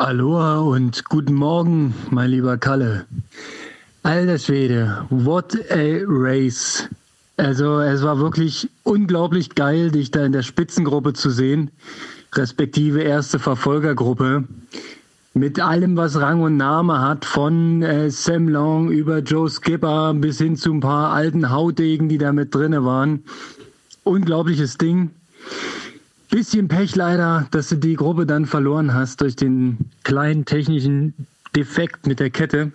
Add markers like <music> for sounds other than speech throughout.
Aloha und guten Morgen, mein lieber Kalle. Alter Schwede, what a race. Also es war wirklich unglaublich geil, dich da in der Spitzengruppe zu sehen, respektive erste Verfolgergruppe. Mit allem, was Rang und Name hat, von äh, Sam Long über Joe Skipper bis hin zu ein paar alten Hautdegen, die da mit drinne waren. Unglaubliches Ding. Bisschen Pech leider, dass du die Gruppe dann verloren hast durch den kleinen technischen Defekt mit der Kette.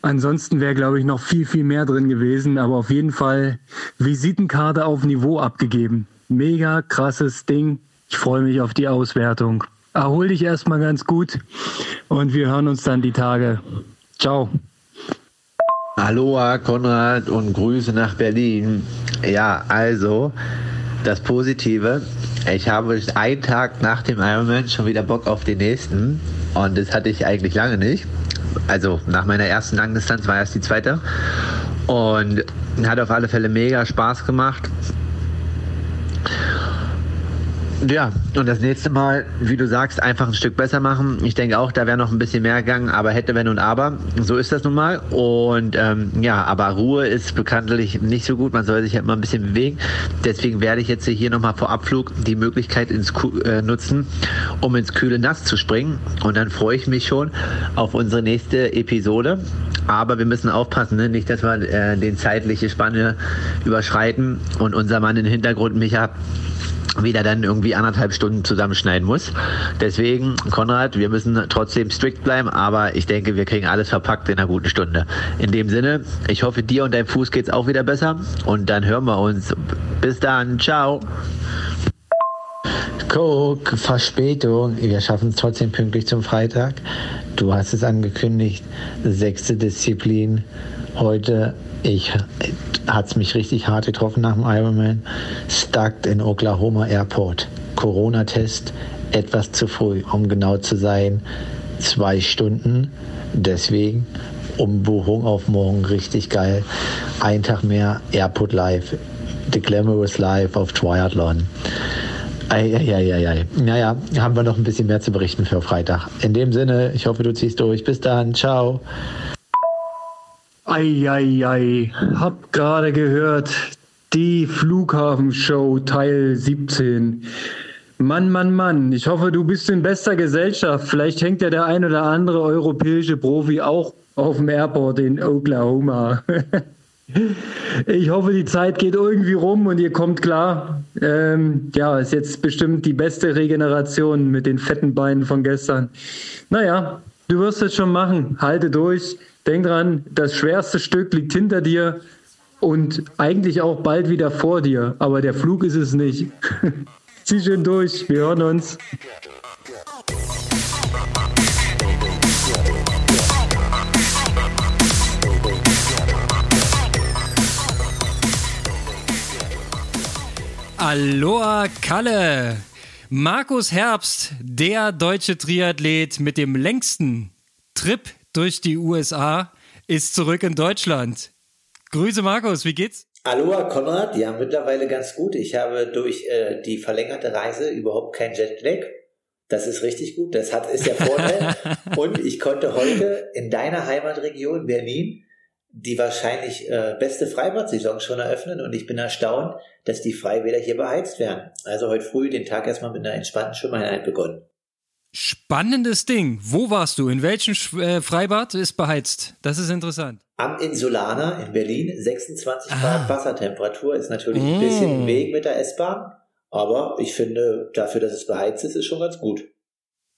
Ansonsten wäre, glaube ich, noch viel, viel mehr drin gewesen, aber auf jeden Fall Visitenkarte auf Niveau abgegeben. Mega krasses Ding. Ich freue mich auf die Auswertung. Erhol dich erstmal ganz gut und wir hören uns dann die Tage. Ciao. Aloha Konrad und Grüße nach Berlin. Ja, also das Positive, ich habe einen Tag nach dem Ironman schon wieder Bock auf den nächsten. Und das hatte ich eigentlich lange nicht. Also nach meiner ersten Langdistanz war erst die zweite. Und hat auf alle Fälle mega Spaß gemacht. Ja, und das nächste Mal, wie du sagst, einfach ein Stück besser machen. Ich denke auch, da wäre noch ein bisschen mehr gegangen, aber hätte, wenn und aber. So ist das nun mal. Und ähm, ja, aber Ruhe ist bekanntlich nicht so gut. Man soll sich halt mal ein bisschen bewegen. Deswegen werde ich jetzt hier nochmal vor Abflug die Möglichkeit ins äh, nutzen, um ins kühle Nass zu springen. Und dann freue ich mich schon auf unsere nächste Episode. Aber wir müssen aufpassen, ne? nicht, dass wir äh, den zeitliche Spanne überschreiten und unser Mann im Hintergrund, Micha, wieder dann irgendwie anderthalb Stunden zusammenschneiden muss. Deswegen, Konrad, wir müssen trotzdem strikt bleiben, aber ich denke, wir kriegen alles verpackt in einer guten Stunde. In dem Sinne, ich hoffe, dir und deinem Fuß geht's auch wieder besser und dann hören wir uns. Bis dann, ciao. Guck, Verspätung. Wir schaffen es trotzdem pünktlich zum Freitag. Du hast es angekündigt. Sechste Disziplin. Heute, ich hat es mich richtig hart getroffen nach dem Ironman. Stuck in Oklahoma Airport. Corona-Test etwas zu früh, um genau zu sein. Zwei Stunden. Deswegen Umbuchung auf morgen richtig geil. Ein Tag mehr Airport Live. The Glamorous Life of Triathlon. Eieieiei. Naja, haben wir noch ein bisschen mehr zu berichten für Freitag. In dem Sinne, ich hoffe, du ziehst durch. Bis dann. Ciao. Eieiei, hab gerade gehört, die Flughafenshow Teil 17. Mann, Mann, Mann, ich hoffe, du bist in bester Gesellschaft. Vielleicht hängt ja der ein oder andere europäische Profi auch auf dem Airport in Oklahoma. <laughs> Ich hoffe, die Zeit geht irgendwie rum und ihr kommt klar. Ähm, ja, ist jetzt bestimmt die beste Regeneration mit den fetten Beinen von gestern. Naja, du wirst es schon machen. Halte durch. Denk dran, das schwerste Stück liegt hinter dir und eigentlich auch bald wieder vor dir. Aber der Flug ist es nicht. <laughs> Zieh schön durch. Wir hören uns. Aloha Kalle! Markus Herbst, der deutsche Triathlet mit dem längsten Trip durch die USA, ist zurück in Deutschland. Grüße Markus, wie geht's? Aloha Konrad, ja mittlerweile ganz gut. Ich habe durch äh, die verlängerte Reise überhaupt kein Jetlag. Das ist richtig gut, das hat, ist der Vorteil. <laughs> Und ich konnte heute in deiner Heimatregion Berlin die wahrscheinlich äh, beste Freibad-Saison schon eröffnen und ich bin erstaunt, dass die Freibäder hier beheizt werden. Also heute früh den Tag erstmal mit einer entspannten Schwimmeinheit begonnen. Spannendes Ding. Wo warst du? In welchem äh, Freibad ist beheizt? Das ist interessant. Am Insulaner in Berlin, 26 ah. Grad Wassertemperatur, ist natürlich mm. ein bisschen Weg mit der S-Bahn, aber ich finde, dafür, dass es beheizt ist, ist schon ganz gut.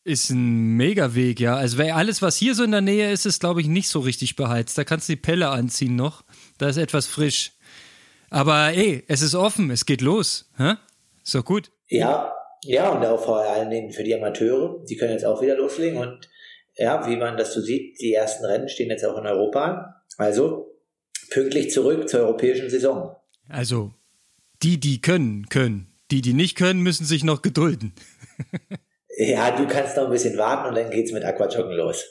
Ist ein Megaweg, ja. Also alles, was hier so in der Nähe ist, ist, glaube ich, nicht so richtig beheizt. Da kannst du die Pelle anziehen noch. Da ist etwas frisch. Aber ey, es ist offen, es geht los. Hä? Ist doch gut. Ja, ja, und auch vor allen Dingen für die Amateure. Die können jetzt auch wieder loslegen. Und ja, wie man das so sieht, die ersten Rennen stehen jetzt auch in Europa an. Also pünktlich zurück zur europäischen Saison. Also, die, die können, können. Die, die nicht können, müssen sich noch gedulden. <laughs> Ja, du kannst noch ein bisschen warten und dann geht's mit Aquajoggen los.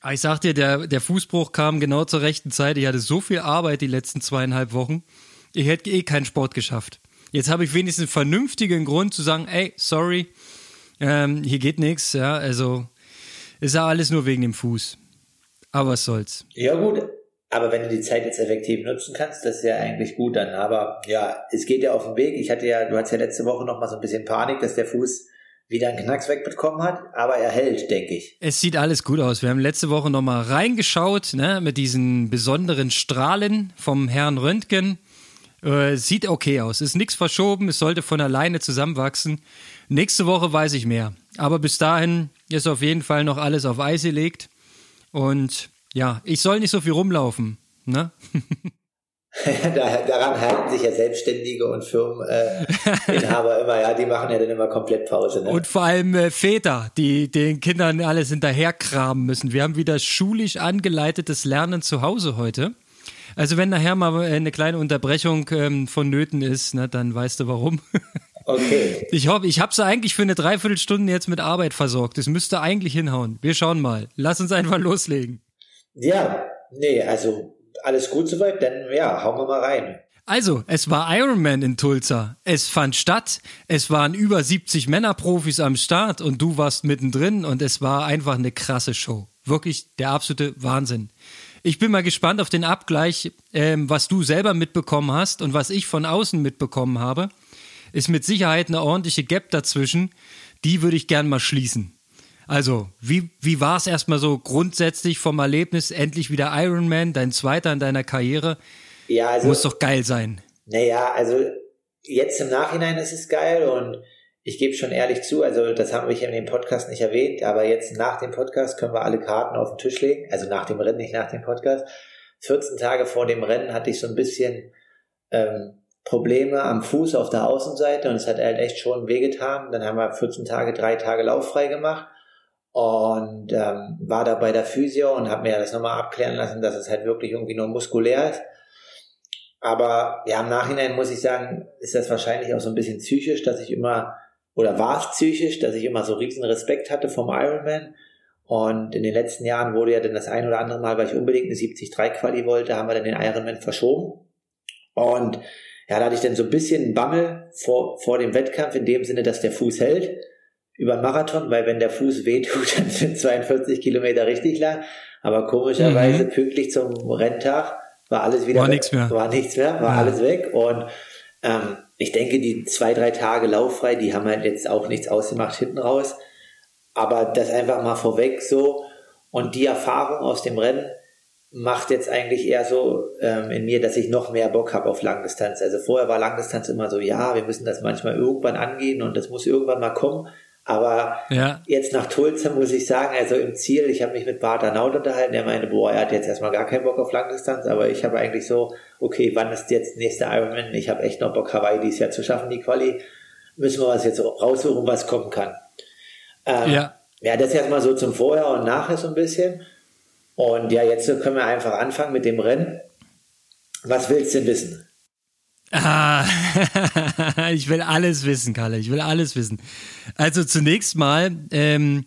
Ah, ich sag dir, der, der Fußbruch kam genau zur rechten Zeit. Ich hatte so viel Arbeit die letzten zweieinhalb Wochen. Ich hätte eh keinen Sport geschafft. Jetzt habe ich wenigstens einen vernünftigen Grund zu sagen, ey, sorry, ähm, hier geht nichts. Ja, also Ist ja alles nur wegen dem Fuß. Aber was soll's. Ja, gut. Aber wenn du die Zeit jetzt effektiv nutzen kannst, das ist ja eigentlich gut dann. Aber ja, es geht ja auf den Weg. Ich hatte ja, du hattest ja letzte Woche noch mal so ein bisschen Panik, dass der Fuß wieder einen Knacks wegbekommen hat, aber er hält, denke ich. Es sieht alles gut aus. Wir haben letzte Woche noch mal reingeschaut, ne, mit diesen besonderen Strahlen vom Herrn Röntgen. Äh, sieht okay aus. Ist nichts verschoben, es sollte von alleine zusammenwachsen. Nächste Woche weiß ich mehr. Aber bis dahin ist auf jeden Fall noch alles auf Eis gelegt. Und ja, ich soll nicht so viel rumlaufen. Ne? <laughs> Daran halten sich ja Selbstständige und Firmeninhaber äh, <laughs> immer, ja, die machen ja dann immer komplett Pause. Ne? Und vor allem äh, Väter, die den Kindern alles hinterherkramen müssen. Wir haben wieder schulisch angeleitetes Lernen zu Hause heute. Also wenn nachher mal eine kleine Unterbrechung ähm, vonnöten ist, ne, dann weißt du warum. <laughs> Okay. Ich hoffe, ich habe sie eigentlich für eine Dreiviertelstunde jetzt mit Arbeit versorgt. Das müsste eigentlich hinhauen. Wir schauen mal. Lass uns einfach loslegen. Ja, nee, also alles gut soweit, dann ja, hauen wir mal rein. Also, es war Ironman in Tulsa. Es fand statt. Es waren über 70 Männerprofis am Start und du warst mittendrin und es war einfach eine krasse Show. Wirklich der absolute Wahnsinn. Ich bin mal gespannt auf den Abgleich, ähm, was du selber mitbekommen hast und was ich von außen mitbekommen habe. Ist mit Sicherheit eine ordentliche Gap dazwischen. Die würde ich gern mal schließen. Also, wie, wie war es erstmal so grundsätzlich vom Erlebnis, endlich wieder Ironman, dein zweiter in deiner Karriere? Ja, also. Muss doch geil sein. Naja, also jetzt im Nachhinein ist es geil und ich gebe schon ehrlich zu, also das haben wir hier in dem Podcast nicht erwähnt, aber jetzt nach dem Podcast können wir alle Karten auf den Tisch legen, also nach dem Rennen, nicht nach dem Podcast. 14 Tage vor dem Rennen hatte ich so ein bisschen ähm, Probleme am Fuß auf der Außenseite und es hat halt echt schon wehgetan. Dann haben wir 14 Tage, drei Tage lauffrei gemacht und ähm, war da bei der Physio und habe mir das nochmal abklären lassen, dass es halt wirklich irgendwie nur muskulär ist. Aber ja, im Nachhinein muss ich sagen, ist das wahrscheinlich auch so ein bisschen psychisch, dass ich immer, oder war es psychisch, dass ich immer so riesen Respekt hatte vom Ironman. Und in den letzten Jahren wurde ja dann das ein oder andere Mal, weil ich unbedingt eine 73-Quali wollte, haben wir dann den Ironman verschoben. Und ja, da hatte ich dann so ein bisschen Bammel vor, vor dem Wettkampf in dem Sinne, dass der Fuß hält über Marathon, weil wenn der Fuß wehtut, <laughs> dann sind 42 Kilometer richtig lang. Aber komischerweise mhm. pünktlich zum Renntag war alles wieder war nichts mehr. War nichts mehr, war ja. alles weg. Und ähm, ich denke, die zwei, drei Tage lauffrei, die haben halt jetzt auch nichts ausgemacht hinten raus. Aber das einfach mal vorweg so. Und die Erfahrung aus dem Rennen macht jetzt eigentlich eher so ähm, in mir, dass ich noch mehr Bock habe auf Langdistanz. Also vorher war Langdistanz immer so, ja, wir müssen das manchmal irgendwann angehen und das muss irgendwann mal kommen. Aber ja. jetzt nach Tulsa muss ich sagen, also im Ziel, ich habe mich mit Bart Naut unterhalten, der meinte, boah, er hat jetzt erstmal gar keinen Bock auf Langdistanz, aber ich habe eigentlich so, okay, wann ist jetzt nächste Ironman? Ich habe echt noch Bock, Hawaii dieses Jahr zu schaffen, die Quali. Müssen wir was jetzt raussuchen, was kommen kann. Ähm, ja. ja, das erstmal so zum Vorher und Nachher so ein bisschen. Und ja, jetzt können wir einfach anfangen mit dem Rennen. Was willst du denn wissen? Ah, <laughs> ich will alles wissen, Kalle. Ich will alles wissen. Also zunächst mal, ähm,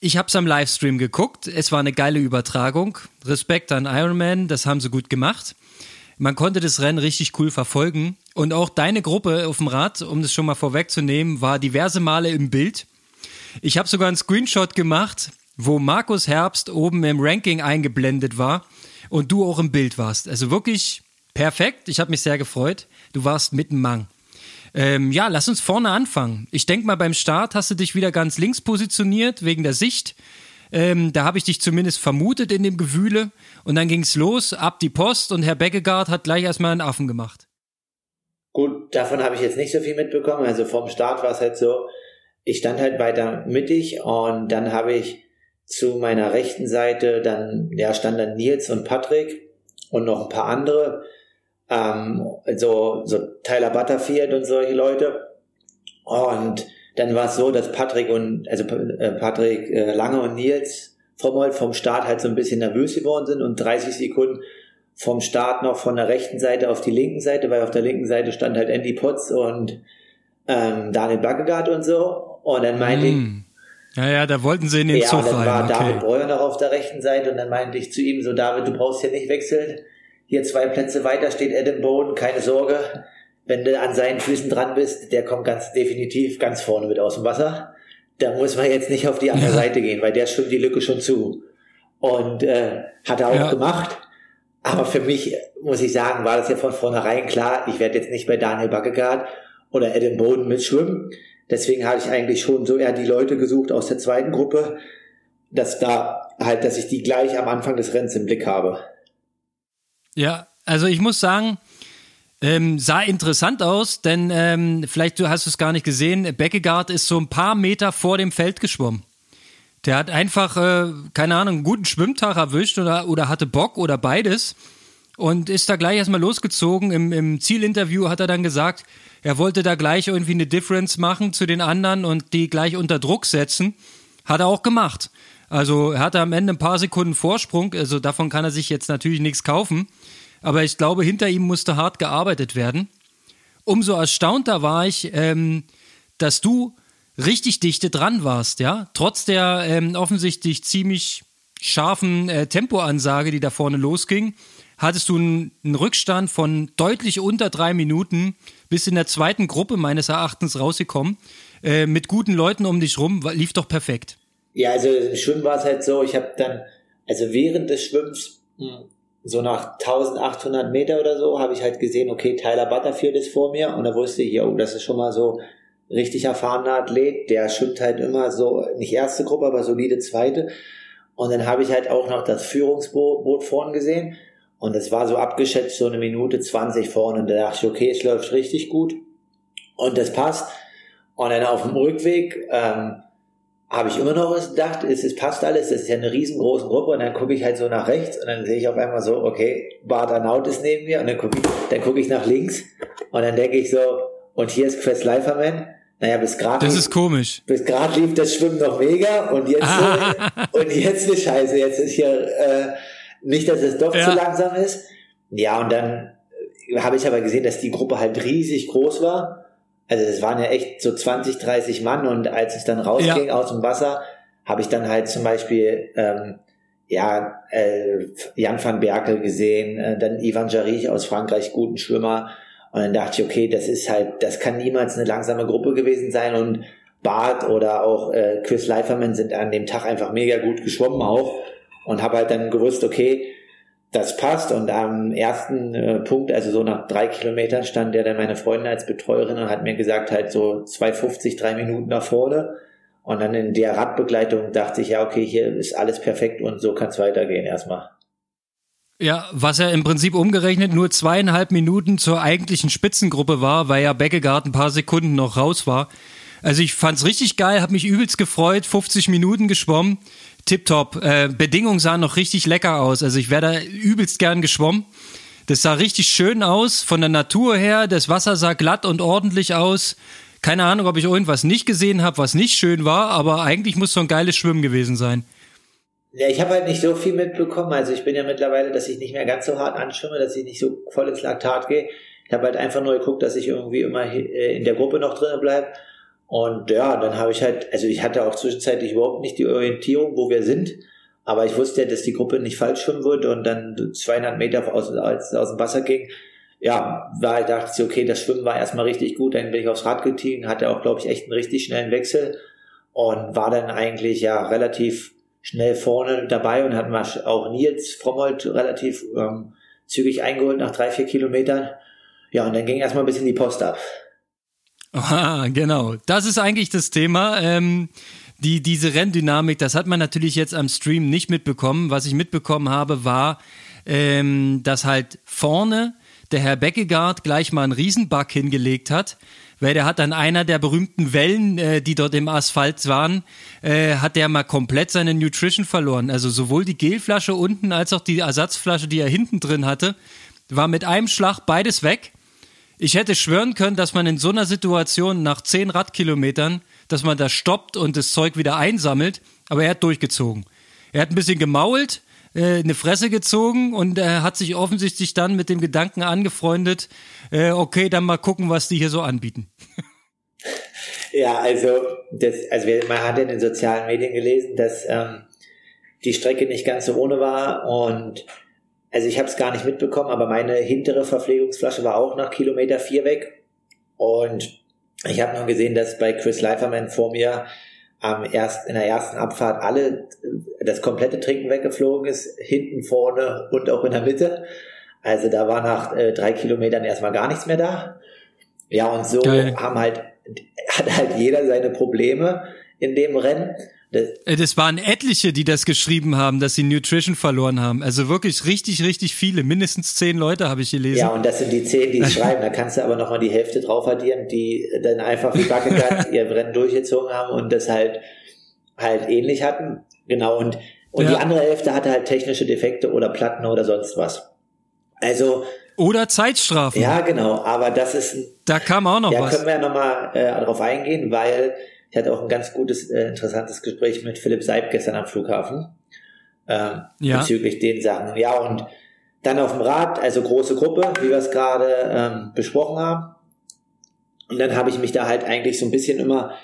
ich habe es am Livestream geguckt. Es war eine geile Übertragung. Respekt an Ironman, das haben sie gut gemacht. Man konnte das Rennen richtig cool verfolgen. Und auch deine Gruppe auf dem Rad, um das schon mal vorwegzunehmen, war diverse Male im Bild. Ich habe sogar einen Screenshot gemacht, wo Markus Herbst oben im Ranking eingeblendet war und du auch im Bild warst. Also wirklich Perfekt, ich habe mich sehr gefreut. Du warst mitten Mang. Ähm, ja, lass uns vorne anfangen. Ich denke mal, beim Start hast du dich wieder ganz links positioniert, wegen der Sicht. Ähm, da habe ich dich zumindest vermutet in dem Gewühle. Und dann ging es los, ab die Post und Herr Beckegaard hat gleich erstmal einen Affen gemacht. Gut, davon habe ich jetzt nicht so viel mitbekommen. Also vom Start war es halt so, ich stand halt weiter mittig und dann habe ich zu meiner rechten Seite, dann, ja, stand dann Nils und Patrick und noch ein paar andere ähm, so, so Tyler Butterfield und solche Leute. Und dann war es so, dass Patrick und, also äh, Patrick äh, Lange und Nils vom, vom Start halt so ein bisschen nervös geworden sind und 30 Sekunden vom Start noch von der rechten Seite auf die linken Seite, weil auf der linken Seite stand halt Andy Potts und ähm, Daniel Baggegaard und so. Und dann meinte mm. ich, hm. ja, ja, da wollten sie in den ja, Zug rein. Ja, dann war okay. David Breuer noch auf der rechten Seite und dann meinte ich zu ihm so, David, du brauchst hier nicht wechseln. Hier zwei Plätze weiter steht Adam Boden, keine Sorge. Wenn du an seinen Füßen dran bist, der kommt ganz definitiv ganz vorne mit aus dem Wasser. da muss man jetzt nicht auf die andere ja. Seite gehen, weil der schwimmt die Lücke schon zu. Und äh, hat er auch ja. gemacht. Aber für mich, muss ich sagen, war das ja von vornherein klar, ich werde jetzt nicht bei Daniel Baggegaard oder Adam Boden mitschwimmen. Deswegen hatte ich eigentlich schon so eher die Leute gesucht aus der zweiten Gruppe, dass da halt, dass ich die gleich am Anfang des Rennens im Blick habe. Ja, also ich muss sagen, ähm, sah interessant aus, denn ähm, vielleicht du hast es gar nicht gesehen, Beckegaard ist so ein paar Meter vor dem Feld geschwommen. Der hat einfach, äh, keine Ahnung, einen guten Schwimmtag erwischt oder, oder hatte Bock oder beides und ist da gleich erstmal losgezogen. Im, Im Zielinterview hat er dann gesagt, er wollte da gleich irgendwie eine Difference machen zu den anderen und die gleich unter Druck setzen. Hat er auch gemacht. Also er hatte am Ende ein paar Sekunden Vorsprung, also davon kann er sich jetzt natürlich nichts kaufen. Aber ich glaube, hinter ihm musste hart gearbeitet werden. Umso erstaunter war ich, ähm, dass du richtig dichte dran warst, ja. Trotz der ähm, offensichtlich ziemlich scharfen äh, Tempoansage, die da vorne losging, hattest du einen, Rückstand von deutlich unter drei Minuten bis in der zweiten Gruppe meines Erachtens rausgekommen. Äh, mit guten Leuten um dich rum, lief doch perfekt. Ja, also im Schwimmen war es halt so, ich habe dann, also während des Schwimmens, hm, so nach 1800 Meter oder so, habe ich halt gesehen, okay, Tyler Butterfield ist vor mir und da wusste ich, oh, das ist schon mal so richtig erfahrener Athlet, der schwimmt halt immer so, nicht erste Gruppe, aber solide zweite. Und dann habe ich halt auch noch das Führungsboot vorn gesehen. Und es war so abgeschätzt, so eine Minute 20 vorne. Und da dachte ich, okay, es läuft richtig gut. Und das passt. Und dann auf dem Rückweg ähm, habe ich immer noch was gedacht, es, es passt alles, das ist ja eine riesengroße Gruppe. Und dann gucke ich halt so nach rechts und dann sehe ich auf einmal so, okay, Bart ist neben mir. Und dann gucke ich, dann guck ich nach links. Und dann denke ich so, und hier ist Chris Leiferman. Naja, bis gerade. Das ist komisch. Bis gerade lief das Schwimmen noch mega und jetzt, äh, <laughs> und jetzt eine Scheiße. Jetzt ist hier, äh, nicht, dass es doch ja. zu langsam ist. Ja, und dann habe ich aber gesehen, dass die Gruppe halt riesig groß war. Also es waren ja echt so 20, 30 Mann und als ich dann rausging ja. aus dem Wasser, habe ich dann halt zum Beispiel ähm, ja äh, Jan van Berkel gesehen, äh, dann Ivan Jarich aus Frankreich, guten Schwimmer, und dann dachte ich, okay, das ist halt, das kann niemals eine langsame Gruppe gewesen sein. Und Bart oder auch äh, Chris Leiferman sind an dem Tag einfach mega gut geschwommen auch. Und habe halt dann gewusst, okay, das passt und am ersten äh, Punkt, also so nach drei Kilometern stand der dann meine Freundin als Betreuerin und hat mir gesagt, halt so 2,50, drei Minuten nach vorne und dann in der Radbegleitung dachte ich, ja, okay, hier ist alles perfekt und so kann es weitergehen erstmal. Ja, was ja im Prinzip umgerechnet nur zweieinhalb Minuten zur eigentlichen Spitzengruppe war, weil ja Beckegaard ein paar Sekunden noch raus war. Also ich fand's richtig geil, hab mich übelst gefreut, 50 Minuten geschwommen, tipptopp. Äh, Bedingungen sahen noch richtig lecker aus, also ich wäre da übelst gern geschwommen. Das sah richtig schön aus, von der Natur her, das Wasser sah glatt und ordentlich aus. Keine Ahnung, ob ich irgendwas nicht gesehen habe, was nicht schön war, aber eigentlich muss so ein geiles Schwimmen gewesen sein. Ja, ich habe halt nicht so viel mitbekommen. Also ich bin ja mittlerweile, dass ich nicht mehr ganz so hart anschwimme, dass ich nicht so voll ins Laktat gehe. Ich habe halt einfach nur geguckt, dass ich irgendwie immer äh, in der Gruppe noch drinnen bleibe. Und ja, dann habe ich halt, also ich hatte auch zwischenzeitlich überhaupt nicht die Orientierung, wo wir sind. Aber ich wusste ja, dass die Gruppe nicht falsch schwimmen würde und dann 200 Meter aus, als aus dem Wasser ging. Ja, war, dachte ich, okay, das Schwimmen war erstmal richtig gut. Dann bin ich aufs Rad gestiegen, hatte auch, glaube ich, echt einen richtig schnellen Wechsel und war dann eigentlich ja relativ schnell vorne dabei und hatten wir auch Nils Frommold relativ ähm, zügig eingeholt nach drei, vier Kilometern. Ja, und dann ging erstmal ein bisschen die Post ab. Ah, genau. Das ist eigentlich das Thema. Ähm, die, diese Renndynamik, das hat man natürlich jetzt am Stream nicht mitbekommen. Was ich mitbekommen habe, war, ähm, dass halt vorne der Herr Beckegaard gleich mal einen Riesenbug hingelegt hat weil der hat an einer der berühmten Wellen, äh, die dort im Asphalt waren, äh, hat der mal komplett seine Nutrition verloren. Also sowohl die Gelflasche unten als auch die Ersatzflasche, die er hinten drin hatte, war mit einem Schlag beides weg. Ich hätte schwören können, dass man in so einer Situation nach zehn Radkilometern, dass man da stoppt und das Zeug wieder einsammelt, aber er hat durchgezogen. Er hat ein bisschen gemault, äh, eine Fresse gezogen und er hat sich offensichtlich dann mit dem Gedanken angefreundet, äh, okay, dann mal gucken, was die hier so anbieten. <laughs> Ja, also, das, also man hat in den sozialen Medien gelesen, dass ähm, die Strecke nicht ganz so ohne war und also ich habe es gar nicht mitbekommen, aber meine hintere Verpflegungsflasche war auch nach Kilometer vier weg und ich habe nur gesehen, dass bei Chris Leiferman vor mir am erst, in der ersten Abfahrt alle das komplette Trinken weggeflogen ist, hinten, vorne und auch in der Mitte. Also da war nach äh, drei Kilometern erstmal gar nichts mehr da. Ja, und so Geil. haben halt, hat halt jeder seine Probleme in dem Rennen. Das, äh, das waren etliche, die das geschrieben haben, dass sie Nutrition verloren haben. Also wirklich richtig, richtig viele. Mindestens zehn Leute habe ich gelesen. Ja, und das sind die zehn, die <laughs> schreiben. Da kannst du aber nochmal die Hälfte drauf addieren, die dann einfach wie Backegat <laughs> ihr Rennen durchgezogen haben und das halt, halt ähnlich hatten. Genau. Und, und ja. die andere Hälfte hatte halt technische Defekte oder Platten oder sonst was. Also, oder Zeitstrafen. Ja, genau. Aber das ist. Da kam auch noch ja, was. Da können wir ja nochmal äh, darauf eingehen, weil ich hatte auch ein ganz gutes, äh, interessantes Gespräch mit Philipp Seib gestern am Flughafen ähm, ja. bezüglich den Sachen. Ja, und dann auf dem Rad, also große Gruppe, wie wir es gerade ähm, besprochen haben. Und dann habe ich mich da halt eigentlich so ein bisschen immer,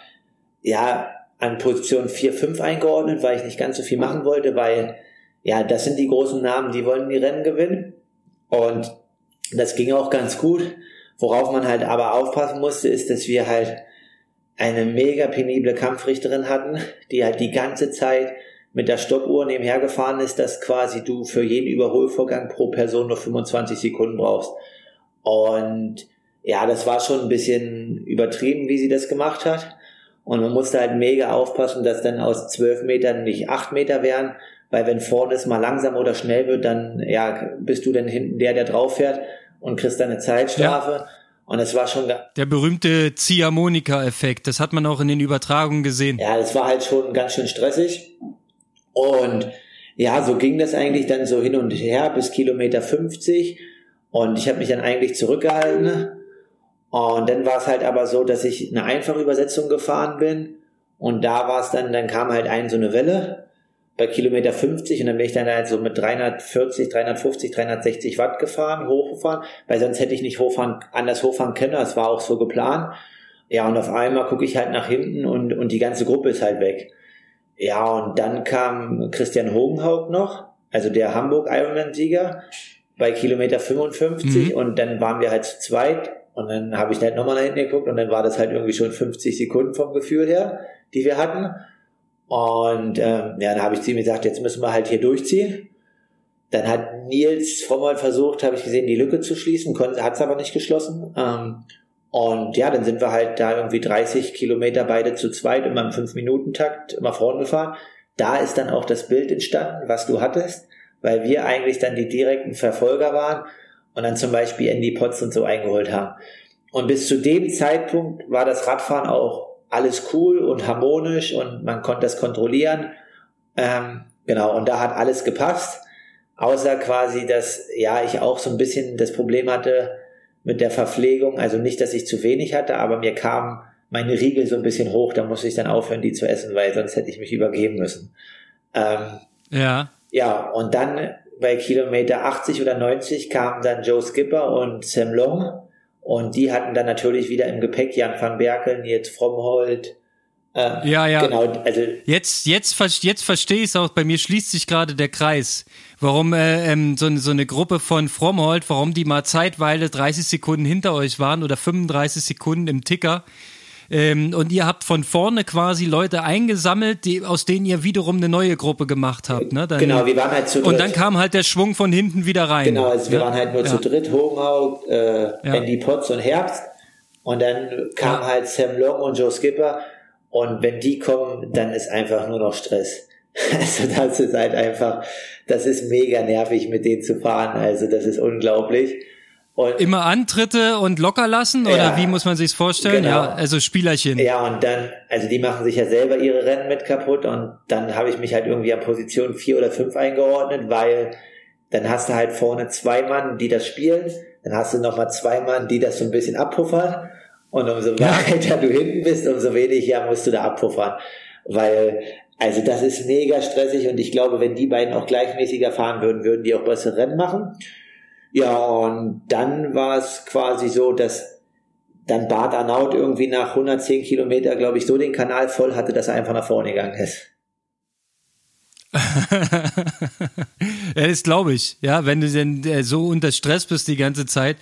ja, an Position 4, 5 eingeordnet, weil ich nicht ganz so viel machen wollte, weil, ja, das sind die großen Namen, die wollen die Rennen gewinnen. Und das ging auch ganz gut. Worauf man halt aber aufpassen musste, ist, dass wir halt eine mega penible Kampfrichterin hatten, die halt die ganze Zeit mit der Stoppuhr nebenher gefahren ist, dass quasi du für jeden Überholvorgang pro Person nur 25 Sekunden brauchst. Und ja, das war schon ein bisschen übertrieben, wie sie das gemacht hat. Und man musste halt mega aufpassen, dass dann aus 12 Metern nicht 8 Meter wären, weil wenn vorne es mal langsam oder schnell wird, dann ja, bist du dann hinten der, der drauf fährt und kriegst dann eine Zeitstrafe. Ja. Und es war schon. Der berühmte Ziehharmonika-Effekt, das hat man auch in den Übertragungen gesehen. Ja, das war halt schon ganz schön stressig. Und ja, so ging das eigentlich dann so hin und her bis Kilometer 50. Und ich habe mich dann eigentlich zurückgehalten. Und dann war es halt aber so, dass ich eine einfache Übersetzung gefahren bin. Und da war es dann, dann kam halt ein so eine Welle bei Kilometer 50 und dann bin ich dann halt so mit 340, 350, 360 Watt gefahren, hochgefahren, weil sonst hätte ich nicht hochfahren, anders hochfahren können, das war auch so geplant. Ja, und auf einmal gucke ich halt nach hinten und, und die ganze Gruppe ist halt weg. Ja, und dann kam Christian Hogenhaupt noch, also der Hamburg Ironman-Sieger, bei Kilometer 55 mhm. und dann waren wir halt zu zweit und dann habe ich halt nochmal nach hinten geguckt und dann war das halt irgendwie schon 50 Sekunden vom Gefühl her, die wir hatten. Und ähm, ja, dann habe ich zu ihm gesagt, jetzt müssen wir halt hier durchziehen. Dann hat Nils Frommold versucht, habe ich gesehen, die Lücke zu schließen, hat es aber nicht geschlossen. Ähm, und ja, dann sind wir halt da irgendwie 30 Kilometer beide zu zweit immer im 5-Minuten-Takt immer vorn gefahren. Da ist dann auch das Bild entstanden, was du hattest, weil wir eigentlich dann die direkten Verfolger waren und dann zum Beispiel Andy Potts und so eingeholt haben. Und bis zu dem Zeitpunkt war das Radfahren auch alles cool und harmonisch und man konnte das kontrollieren. Ähm, genau, und da hat alles gepasst, außer quasi, dass ja ich auch so ein bisschen das Problem hatte mit der Verpflegung. Also nicht, dass ich zu wenig hatte, aber mir kam meine Riegel so ein bisschen hoch, da musste ich dann aufhören, die zu essen, weil sonst hätte ich mich übergeben müssen. Ähm, ja. Ja, und dann bei Kilometer 80 oder 90 kamen dann Joe Skipper und Sam Long und die hatten dann natürlich wieder im Gepäck Jan van Berkel, Nils Frommhold. Äh, ja, ja. Genau, also jetzt, jetzt, jetzt verstehe ich es auch. Bei mir schließt sich gerade der Kreis. Warum äh, ähm, so, so eine Gruppe von Frommhold, warum die mal zeitweise 30 Sekunden hinter euch waren oder 35 Sekunden im Ticker ähm, und ihr habt von vorne quasi Leute eingesammelt, die, aus denen ihr wiederum eine neue Gruppe gemacht habt. Ne? Dann, genau, wir waren halt zu dritt. Und dann kam halt der Schwung von hinten wieder rein. Genau, also wir ja? waren halt nur ja. zu dritt, Hogenhaut, äh, ja. Andy Potts und Herbst. Und dann kam halt Sam Long und Joe Skipper. Und wenn die kommen, dann ist einfach nur noch Stress. <laughs> Also das ist halt einfach, das ist mega nervig, mit denen zu fahren. Also das ist unglaublich. Und Immer Antritte und locker lassen oder ja, wie muss man sich's vorstellen? Genau. Ja, also Spielerchen. Ja, und dann, also die machen sich ja selber ihre Rennen mit kaputt und dann habe ich mich halt irgendwie an Position vier oder fünf eingeordnet, weil dann hast du halt vorne zwei Mann, die das spielen, dann hast du nochmal zwei Mann, die das so ein bisschen abpuffern und umso ja. weiter du hinten bist, umso weniger musst du da abpuffern, weil also das ist mega stressig und ich glaube, wenn die beiden auch gleichmäßiger fahren würden, würden die auch bessere Rennen machen. Ja, und dann war es quasi so, dass dann Bad Arnaut irgendwie nach 110 Kilometer, glaube ich, so den Kanal voll hatte, dass er einfach nach vorne gegangen ist. <laughs> ja, das glaube ich. Ja, wenn du denn äh, so unter Stress bist die ganze Zeit,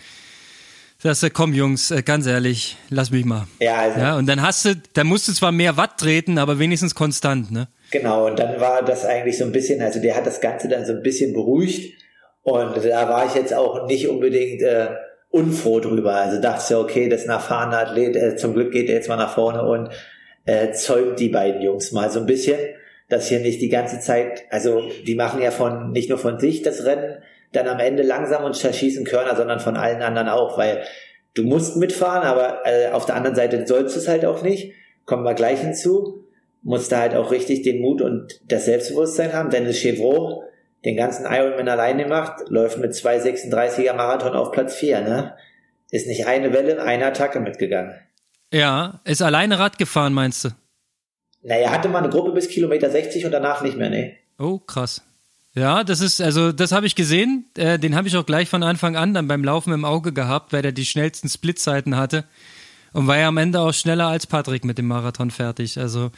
sagst du, komm Jungs, äh, ganz ehrlich, lass mich mal. Ja, also. Ja, und dann hast du, dann musst du zwar mehr Watt treten, aber wenigstens konstant, ne? Genau, und dann war das eigentlich so ein bisschen, also der hat das Ganze dann so ein bisschen beruhigt und da war ich jetzt auch nicht unbedingt äh, unfroh drüber. Also dachte ich, okay, das ist ein erfahrener Athlet, äh, zum Glück geht er jetzt mal nach vorne und äh, zäumt die beiden Jungs mal so ein bisschen, dass hier nicht die ganze Zeit, also die machen ja von nicht nur von sich das Rennen dann am Ende langsam und zerschießen Körner, sondern von allen anderen auch, weil du musst mitfahren, aber äh, auf der anderen Seite sollst du es halt auch nicht. Kommen wir gleich hinzu. Musst da halt auch richtig den Mut und das Selbstbewusstsein haben. Dennis Chevrolet den ganzen Ironman alleine macht, läuft mit 2,36er Marathon auf Platz 4, ne? Ist nicht eine Welle, eine Attacke mitgegangen. Ja, ist alleine Rad gefahren, meinst du? Naja, hatte mal eine Gruppe bis Kilometer 60 und danach nicht mehr, ne? Oh, krass. Ja, das ist, also das habe ich gesehen. Äh, den habe ich auch gleich von Anfang an dann beim Laufen im Auge gehabt, weil der die schnellsten Splitzeiten hatte. Und war ja am Ende auch schneller als Patrick mit dem Marathon fertig. Also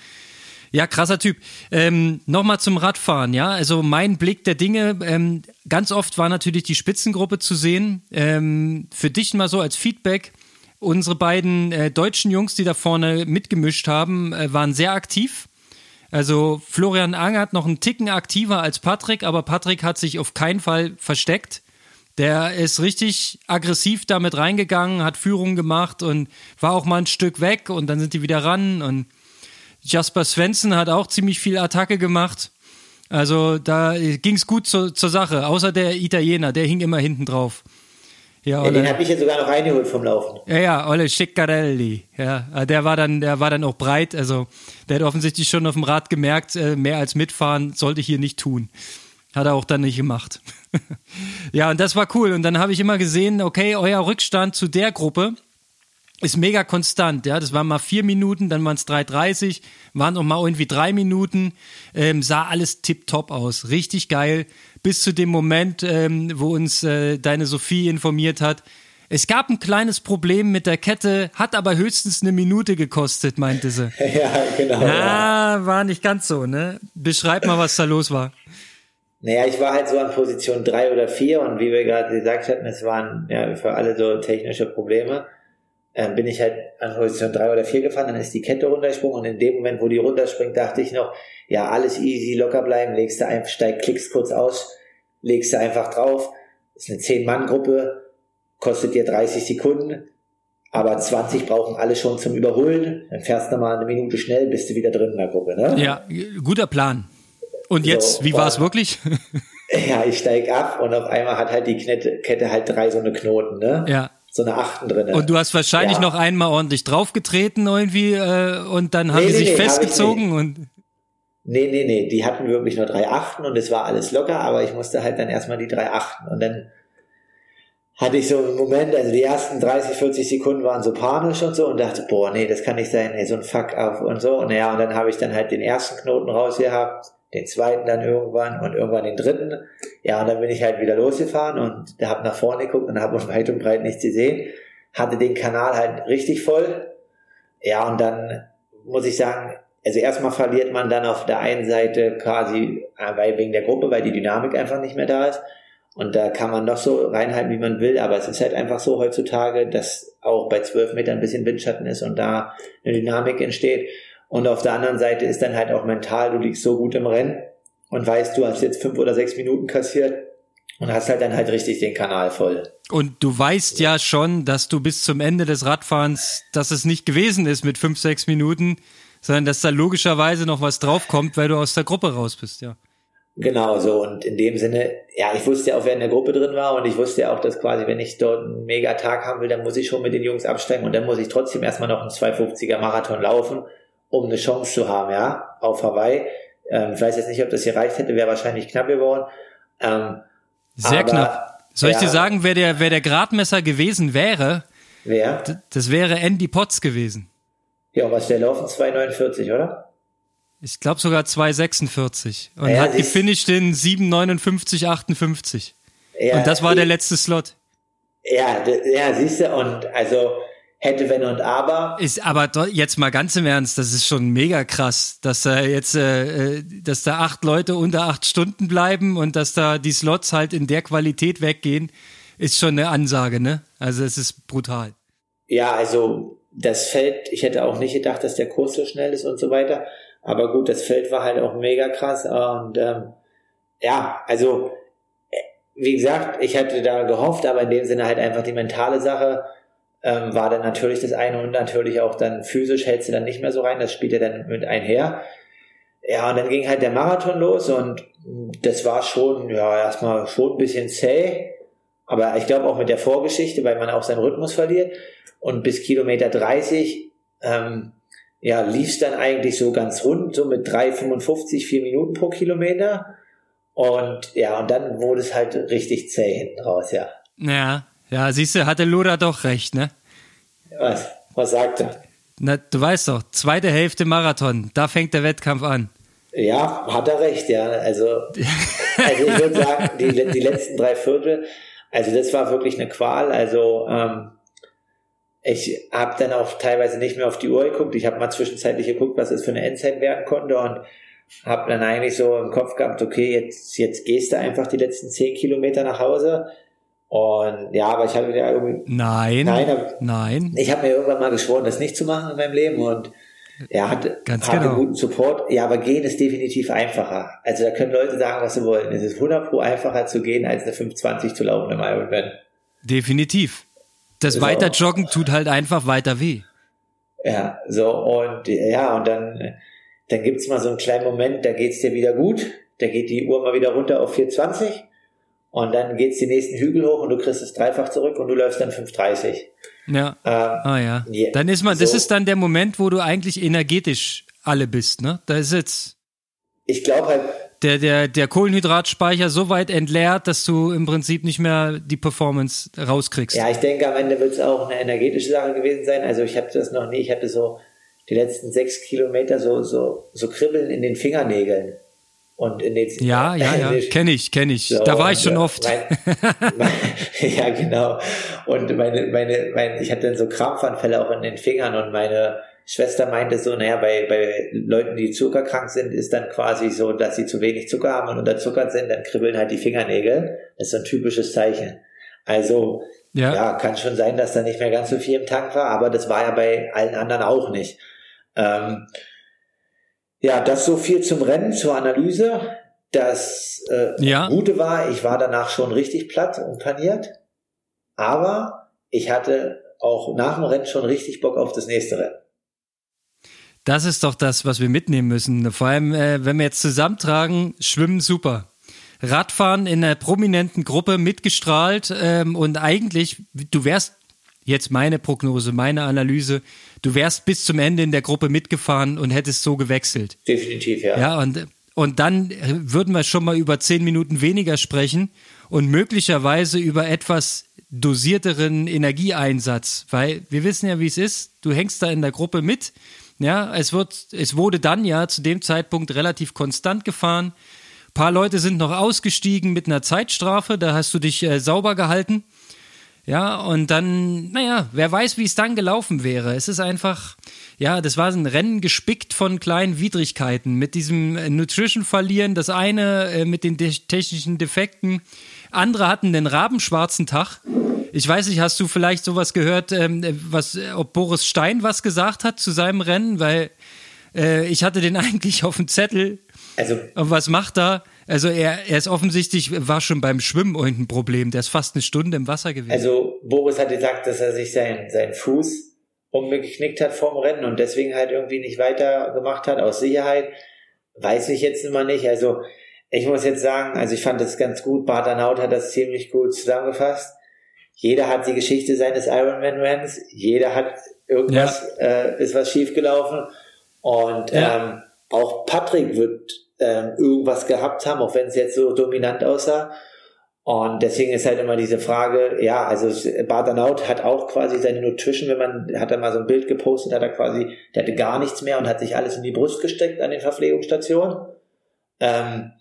ja, krasser Typ. Ähm, Nochmal zum Radfahren, ja. Also mein Blick der Dinge, ähm, ganz oft war natürlich die Spitzengruppe zu sehen. Ähm, für dich mal so als Feedback. Unsere beiden äh, deutschen Jungs, die da vorne mitgemischt haben, äh, waren sehr aktiv. Also Florian Angert noch einen Ticken aktiver als Patrick, aber Patrick hat sich auf keinen Fall versteckt. Der ist richtig aggressiv damit reingegangen, hat Führung gemacht und war auch mal ein Stück weg und dann sind die wieder ran und Jasper Svensson hat auch ziemlich viel Attacke gemacht. Also da ging es gut zur, zur Sache, außer der Italiener, der hing immer hinten drauf. Ja, ja, den habe ich ja sogar noch reingeholt vom Laufen. Ja, ja, Olle Schiccarelli. Ja, der war dann, der war dann auch breit. Also der hat offensichtlich schon auf dem Rad gemerkt, äh, mehr als mitfahren sollte ich hier nicht tun. Hat er auch dann nicht gemacht. <laughs> ja, und das war cool. Und dann habe ich immer gesehen, okay, euer Rückstand zu der Gruppe ist mega konstant, ja. Das waren mal vier Minuten, dann waren es 3,30, waren noch mal irgendwie drei Minuten, ähm, sah alles tipptopp aus, richtig geil. Bis zu dem Moment, ähm, wo uns äh, deine Sophie informiert hat, es gab ein kleines Problem mit der Kette, hat aber höchstens eine Minute gekostet, meinte sie. <laughs> ja, genau. Na, ja. war nicht ganz so, ne? Beschreib mal, was da los war. Naja, ich war halt so an Position drei oder vier und wie wir gerade gesagt hatten, es waren ja für alle so technische Probleme ähm, bin ich halt an Position drei oder vier gefahren, dann ist die Kette runtergesprungen und in dem Moment, wo die runterspringt, dachte ich noch, ja, alles easy, locker bleiben, legst du einfach, steig, klickst kurz aus, legst du einfach drauf, ist eine Zehn-Mann-Gruppe, kostet dir 30 Sekunden, aber 20 brauchen alle schon zum Überholen, dann fährst du mal eine Minute schnell, bist du wieder drin in der Gruppe, ne? Ja, guter Plan. Und jetzt, so, wie war es wirklich? <laughs> ja, ich steig ab und auf einmal hat halt die Kette, Kette halt drei so eine Knoten, ne? Ja so eine Achten drin. Und du hast wahrscheinlich ja. noch einmal ordentlich draufgetreten irgendwie äh, und dann haben nee, die nee, sich nee, festgezogen und. Nee, nee, nee, die hatten wirklich nur drei Achten und es war alles locker, aber ich musste halt dann erstmal die drei Achten und dann hatte ich so einen Moment, also die ersten 30, 40 Sekunden waren so panisch und so und dachte, boah, nee, das kann nicht sein, nee, so ein Fuck auf und so. Und ja, und dann habe ich dann halt den ersten Knoten rausgehabt den zweiten dann irgendwann und irgendwann den dritten. Ja, und dann bin ich halt wieder losgefahren und hat nach vorne geguckt und habe weit und breit nichts gesehen. Hatte den Kanal halt richtig voll. Ja, und dann muss ich sagen, also erstmal verliert man dann auf der einen Seite quasi, äh, wegen der Gruppe, weil die Dynamik einfach nicht mehr da ist. Und da kann man noch so reinhalten, wie man will, aber es ist halt einfach so heutzutage, dass auch bei zwölf Metern ein bisschen Windschatten ist und da eine Dynamik entsteht. Und auf der anderen Seite ist dann halt auch mental, du liegst so gut im Rennen und weißt, du hast jetzt fünf oder sechs Minuten kassiert und hast halt dann halt richtig den Kanal voll. Und du weißt ja schon, dass du bis zum Ende des Radfahrens, dass es nicht gewesen ist mit fünf, sechs Minuten, sondern dass da logischerweise noch was draufkommt, weil du aus der Gruppe raus bist, ja. Genau so. Und in dem Sinne, ja, ich wusste ja auch, wer in der Gruppe drin war und ich wusste ja auch, dass quasi, wenn ich dort einen mega Tag haben will, dann muss ich schon mit den Jungs absteigen und dann muss ich trotzdem erstmal noch einen 250er Marathon laufen um eine Chance zu haben, ja, auf Hawaii. Ähm, ich weiß jetzt nicht, ob das hier reicht hätte, wäre wahrscheinlich knapp geworden. Ähm, Sehr aber, knapp. Soll ich dir sagen, wer der, wer der Gradmesser gewesen wäre? Wer? Das wäre Andy Potts gewesen. Ja, was der laufen? 2,49, oder? Ich glaube sogar 2,46. Und ja, hat gefinisht in 7,59,58. Ja, und das war der letzte Slot. Ja, ja, siehst du, und also hätte, wenn und aber. Ist aber jetzt mal ganz im Ernst, das ist schon mega krass, dass da jetzt, äh, äh, dass da acht Leute unter acht Stunden bleiben und dass da die Slots halt in der Qualität weggehen. ist schon eine Ansage, ne? Also es ist brutal. Ja, also das Feld, ich hätte auch nicht gedacht, dass der Kurs so schnell ist und so weiter. Aber gut, das Feld war halt auch mega krass. Und ähm, ja, also äh, wie gesagt, ich hatte da gehofft, aber in dem Sinne halt einfach die mentale Sache ähm, war dann natürlich das eine und natürlich auch dann physisch hältst du dann nicht mehr so rein, das spielt ja dann mit einher. Ja, und dann ging halt der Marathon los und das war schon, ja, erstmal schon ein bisschen zäh, aber ich glaube auch mit der Vorgeschichte, weil man auch seinen Rhythmus verliert und bis Kilometer 30, ähm, ja, lief es dann eigentlich so ganz rund, so mit 3,55, 4 Minuten pro Kilometer. Und ja, und dann wurde es halt richtig zäh hinten raus, ja. Ja, ja, siehst du, hatte Loda doch recht, ne? Was? Was sagt er? Na, du weißt doch, zweite Hälfte Marathon, da fängt der Wettkampf an. Ja, hat er recht, ja. Also, also ich würde sagen, die, die letzten drei Viertel, also das war wirklich eine Qual. Also ähm, ich habe dann auch teilweise nicht mehr auf die Uhr geguckt. Ich habe mal zwischenzeitlich geguckt, was es für eine Endzeit werden konnte und habe dann eigentlich so im Kopf gehabt, okay, jetzt, jetzt gehst du einfach die letzten zehn Kilometer nach Hause. Und ja, aber ich habe wieder irgendwie. Nein. Nein. nein. Ich habe mir irgendwann mal geschworen, das nicht zu machen in meinem Leben und er hat, Ganz hat genau. guten Support. Ja, aber gehen ist definitiv einfacher. Also da können Leute sagen, was sie wollen. Es ist 100 pro einfacher zu gehen, als eine 520 zu laufen im Ironman. Definitiv. Das So. weiter Joggen tut halt einfach weiter weh. Ja, so und ja, und dann, dann gibt's mal so einen kleinen Moment, da geht's dir wieder gut, da geht die Uhr mal wieder runter auf 420 und dann geht's die nächsten Hügel hoch und du kriegst es dreifach zurück und du läufst dann 530. Ja. Ähm, Ah ja. Ja, Dann ist man, das so. ist dann der Moment, wo du eigentlich energetisch alle bist, ne? Da ist jetzt ich glaube halt, der, der, der Kohlenhydratspeicher so weit entleert, dass du im Prinzip nicht mehr die Performance rauskriegst. ja, ich denke, am Ende wird's auch eine energetische Sache gewesen sein. Also ich habe das noch nie, ich hatte so die letzten sechs Kilometer so, so, so Kribbeln in den Fingernägeln. Und in den, Ja, <laughs> ja, ja, kenne ich, kenne ich. So, da war ich schon oft. Mein, mein, <laughs> ja, genau. Und meine, meine, mein, ich hatte dann so Krampfanfälle auch in den Fingern und meine Schwester meinte so, naja, bei, bei Leuten, die zuckerkrank sind, ist dann quasi so, dass sie zu wenig Zucker haben und unterzuckert sind, dann kribbeln halt die Fingernägel. Das ist so ein typisches Zeichen. Also, Ja. ja, kann schon sein, dass da nicht mehr ganz so viel im Tank war, aber das war ja bei allen anderen auch nicht. Ähm, ja, das so viel zum Rennen, zur Analyse. Das äh, Ja. Gute war, ich war danach schon richtig platt und paniert, aber ich hatte auch nach dem Rennen schon richtig Bock auf das nächste Rennen. Das ist doch das, was wir mitnehmen müssen. Vor allem, äh, wenn wir jetzt zusammentragen, Schwimmen super. Radfahren in einer prominenten Gruppe mitgestrahlt ähm, und eigentlich, du wärst, jetzt meine Prognose, meine Analyse, du wärst bis zum Ende in der Gruppe mitgefahren und hättest so gewechselt. Definitiv, ja. Ja, und, und dann würden wir schon mal über zehn Minuten weniger sprechen und möglicherweise über etwas dosierteren Energieeinsatz, weil wir wissen ja, wie es ist. Du hängst da in der Gruppe mit. Ja, es wird, es wurde dann ja zu dem Zeitpunkt relativ konstant gefahren. Ein paar Leute sind noch ausgestiegen mit einer Zeitstrafe, da hast du dich äh, sauber gehalten. Ja, und dann, naja, wer weiß, wie es dann gelaufen wäre. Es ist einfach, ja, das war ein Rennen gespickt von kleinen Widrigkeiten. Mit diesem äh, Nutrition verlieren, das eine äh, mit den de technischen Defekten. Andere hatten den rabenschwarzen Tag. Ich weiß nicht, hast du vielleicht sowas gehört, ähm, was, äh, ob Boris Stein was gesagt hat zu seinem Rennen? Weil äh, ich hatte den <laughs> eigentlich auf dem Zettel. Also Und was macht er? Also er, er ist offensichtlich, war schon beim Schwimmen irgendein Problem. Der ist fast eine Stunde im Wasser gewesen. Also Boris hat gesagt, dass er sich seinen seinen Fuß umgeknickt hat vorm Rennen und deswegen halt irgendwie nicht weitergemacht hat aus Sicherheit. Weiß ich jetzt immer nicht. Also ich muss jetzt sagen, also ich fand das ganz gut. Bartanaut hat das ziemlich gut zusammengefasst. Jeder hat die Geschichte seines Ironman-Renns. Jeder hat irgendwas, äh, ist was schiefgelaufen. Und Ja. ähm, auch Patrick wird ähm, irgendwas gehabt haben, auch wenn es jetzt so dominant aussah. Und deswegen ist halt immer diese Frage, ja, also Bartanaut hat auch quasi seine Nutrition, wenn man, hat er mal so ein Bild gepostet, hat er quasi, der hatte gar nichts mehr und hat sich alles in die Brust gesteckt an den Verpflegungsstationen. Ähm,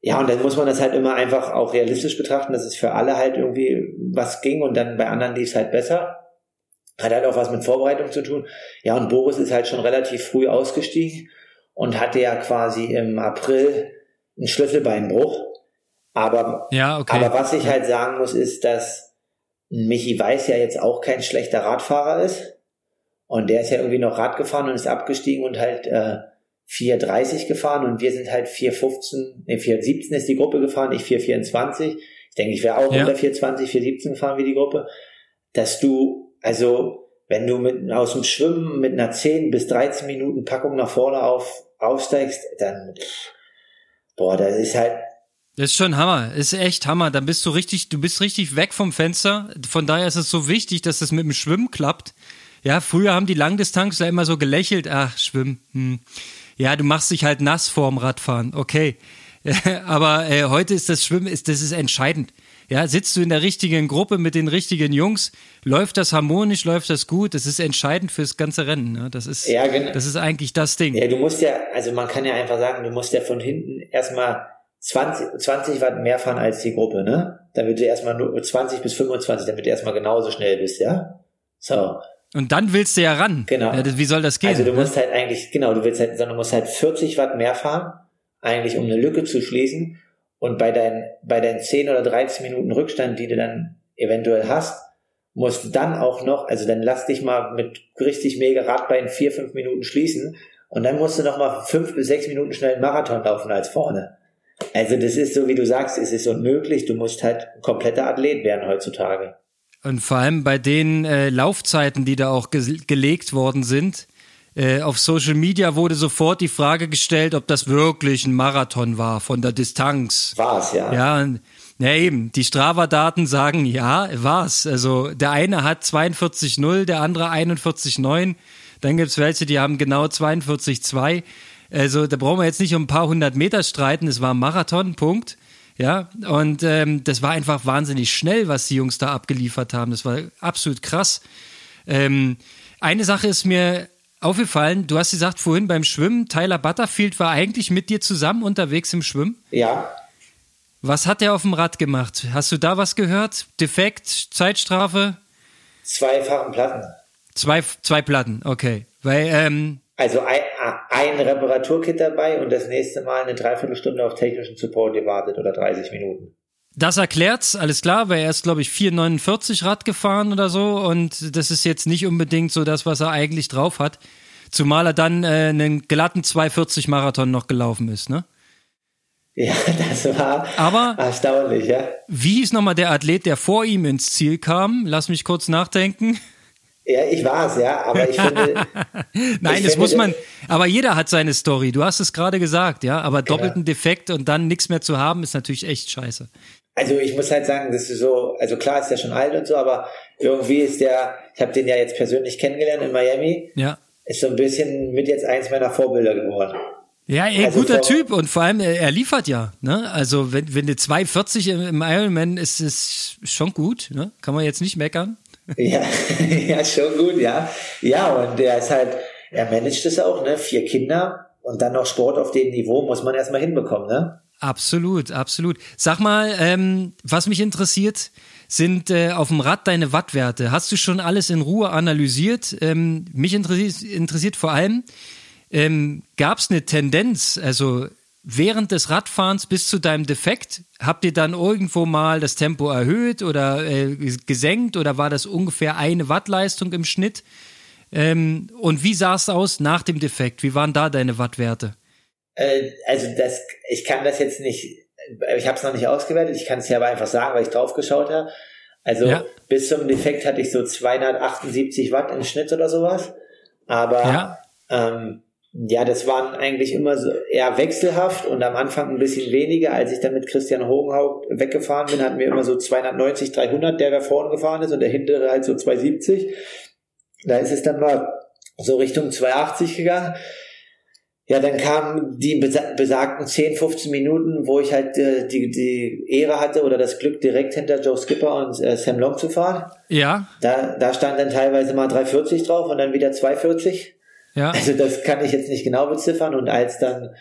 ja, und dann muss man das halt immer einfach auch realistisch betrachten, dass es für alle halt irgendwie was ging und dann bei anderen lief es halt besser. Hat halt auch was mit Vorbereitung zu tun. Ja, und Boris ist halt schon relativ früh ausgestiegen und hatte ja quasi im April einen Schlüsselbeinbruch. Aber ja, okay. aber was ich halt sagen muss, ist, dass Michi Weiß ja jetzt auch kein schlechter Radfahrer ist. Und der ist ja irgendwie noch Rad gefahren und ist abgestiegen und halt äh, 4,30 gefahren und wir sind halt 4,15, nee, 4,17 ist die Gruppe gefahren, ich 4,24. Ich denke, ich wäre auch ja. unter 4,20, 4,17 gefahren wie die Gruppe. Dass du, also, wenn du mit, aus dem Schwimmen mit einer 10 bis 13 Minuten Packung nach vorne auf, aufsteigst, dann, boah, das ist halt, das ist schon Hammer, das ist echt Hammer. Dann bist du richtig, du bist richtig weg vom Fenster. Von daher ist es so wichtig, dass das mit dem Schwimmen klappt. Ja, früher haben die Langdistanzler immer so gelächelt, ach, Schwimmen. Hm. Ja, du machst dich halt nass vorm Radfahren, okay. <laughs> Aber äh, heute ist das Schwimmen, ist, das ist entscheidend. Ja, sitzt du in der richtigen Gruppe mit den richtigen Jungs, läuft das harmonisch, läuft das gut, das ist entscheidend fürs ganze Rennen. Ne? Das, ist, ja, genau. das ist eigentlich das Ding. Ja, du musst ja, also man kann ja einfach sagen, du musst ja von hinten erstmal 20, 20 Watt mehr fahren als die Gruppe, ne? Damit du erstmal nur 20 bis 25, damit du erstmal genauso schnell bist, ja? So. Und dann willst du ja ran. Genau. Ja, wie soll das gehen? Also du ne? musst halt eigentlich, genau, du willst halt, sondern du musst halt 40 Watt mehr fahren, eigentlich um eine Lücke zu schließen. Und bei deinen, bei deinen 10 oder 13 Minuten Rückstand, die du dann eventuell hast, musst du dann auch noch, also dann lass dich mal mit richtig mega Radbein 4, 5 Minuten schließen. Und dann musst du noch mal 5 bis 6 Minuten schnell einen Marathon laufen als vorne. Also das ist so, wie du sagst, es ist unmöglich. Du musst halt ein kompletter Athlet werden heutzutage. Und vor allem bei den äh, Laufzeiten, die da auch ge gelegt worden sind, äh, auf Social Media wurde sofort die Frage gestellt, ob das wirklich ein Marathon war von der Distanz. War es, ja. Ja, ja eben. Die Strava-Daten sagen, ja, war's. Also der eine hat 42,0, der andere 41,9. Dann gibt's welche, die haben genau 42,2. Also da brauchen wir jetzt nicht um ein paar hundert Meter streiten, es war ein Marathon, Punkt. Ja, und ähm, das war einfach wahnsinnig schnell, was die Jungs da abgeliefert haben. Das war absolut krass. Ähm, eine Sache ist mir aufgefallen, du hast gesagt vorhin beim Schwimmen, Tyler Butterfield war eigentlich mit dir zusammen unterwegs im Schwimmen. Ja. Was hat er auf dem Rad gemacht? Hast du da was gehört? Defekt, Zeitstrafe? Zweifachen Platten. Zwei, zwei Platten, okay. Weil ähm, also ein, ein Reparaturkit dabei und das nächste Mal eine Dreiviertelstunde auf technischen Support gewartet oder 30 Minuten. Das erklärt's, alles klar, weil er ist, glaube ich, 4,49 Rad gefahren oder so und das ist jetzt nicht unbedingt so das, was er eigentlich drauf hat. Zumal er dann äh, einen glatten 2,40 Marathon noch gelaufen ist, ne? Ja, <laughs> das war Aber erstaunlich, ja. Wie ist nochmal der Athlet, der vor ihm ins Ziel kam? Lass mich kurz nachdenken. Ja, ich war es, ja, aber ich finde. <laughs> Nein, ich das finde, muss man. Aber jeder hat seine Story. Du hast es gerade gesagt, ja. Aber genau. doppelten Defekt und dann nichts mehr zu haben, ist natürlich echt scheiße. Also ich muss halt sagen, das ist so, also klar ist der schon alt und so, aber irgendwie ist der, ich habe den ja jetzt persönlich kennengelernt in Miami. Ja. Ist so ein bisschen mit jetzt eins meiner Vorbilder geworden. Ja, ey, also guter Typ und vor allem er, er, liefert ja. Ne? Also wenn, wenn du 240 im, im Ironman ist, ist schon gut. Ne? Kann man jetzt nicht meckern <laughs> ja, ja, schon gut, ja. Ja, und der ist halt, er managt es auch, ne? Vier Kinder und dann noch Sport auf dem Niveau muss man erstmal hinbekommen, ne? Absolut, absolut. Sag mal, ähm, was mich interessiert, sind äh, auf dem Rad deine Wattwerte. Hast du schon alles in Ruhe analysiert? Ähm, mich interessiert, interessiert vor allem, ähm, gab es eine Tendenz, also während des Radfahrens bis zu deinem Defekt, habt ihr dann irgendwo mal das Tempo erhöht oder äh, gesenkt oder war das ungefähr eine Wattleistung im Schnitt? Ähm, und wie sah es aus nach dem Defekt? Wie waren da deine Wattwerte? Äh, also das, ich kann das jetzt nicht, ich habe es noch nicht ausgewertet, ich kann es ja aber einfach sagen, weil ich drauf geschaut habe. Also ja. bis zum Defekt hatte ich so 278 Watt im Schnitt oder sowas. Aber ja. ähm, ja, das waren eigentlich immer so eher wechselhaft und am Anfang ein bisschen weniger. Als ich dann mit Christian Hogenhaupt weggefahren bin, hatten wir immer so 290, 300, der da vorne gefahren ist und der hintere halt so 270. Da ist es dann mal so Richtung 280 gegangen. Ja, dann kamen die besagten 10, 15 Minuten, wo ich halt äh, die, die Ehre hatte oder das Glück, direkt hinter Joe Skipper und äh, Sam Long zu fahren. Ja. Da, da stand dann teilweise mal 340 drauf und dann wieder 240. Ja. Also das kann ich jetzt nicht genau beziffern. Und als dann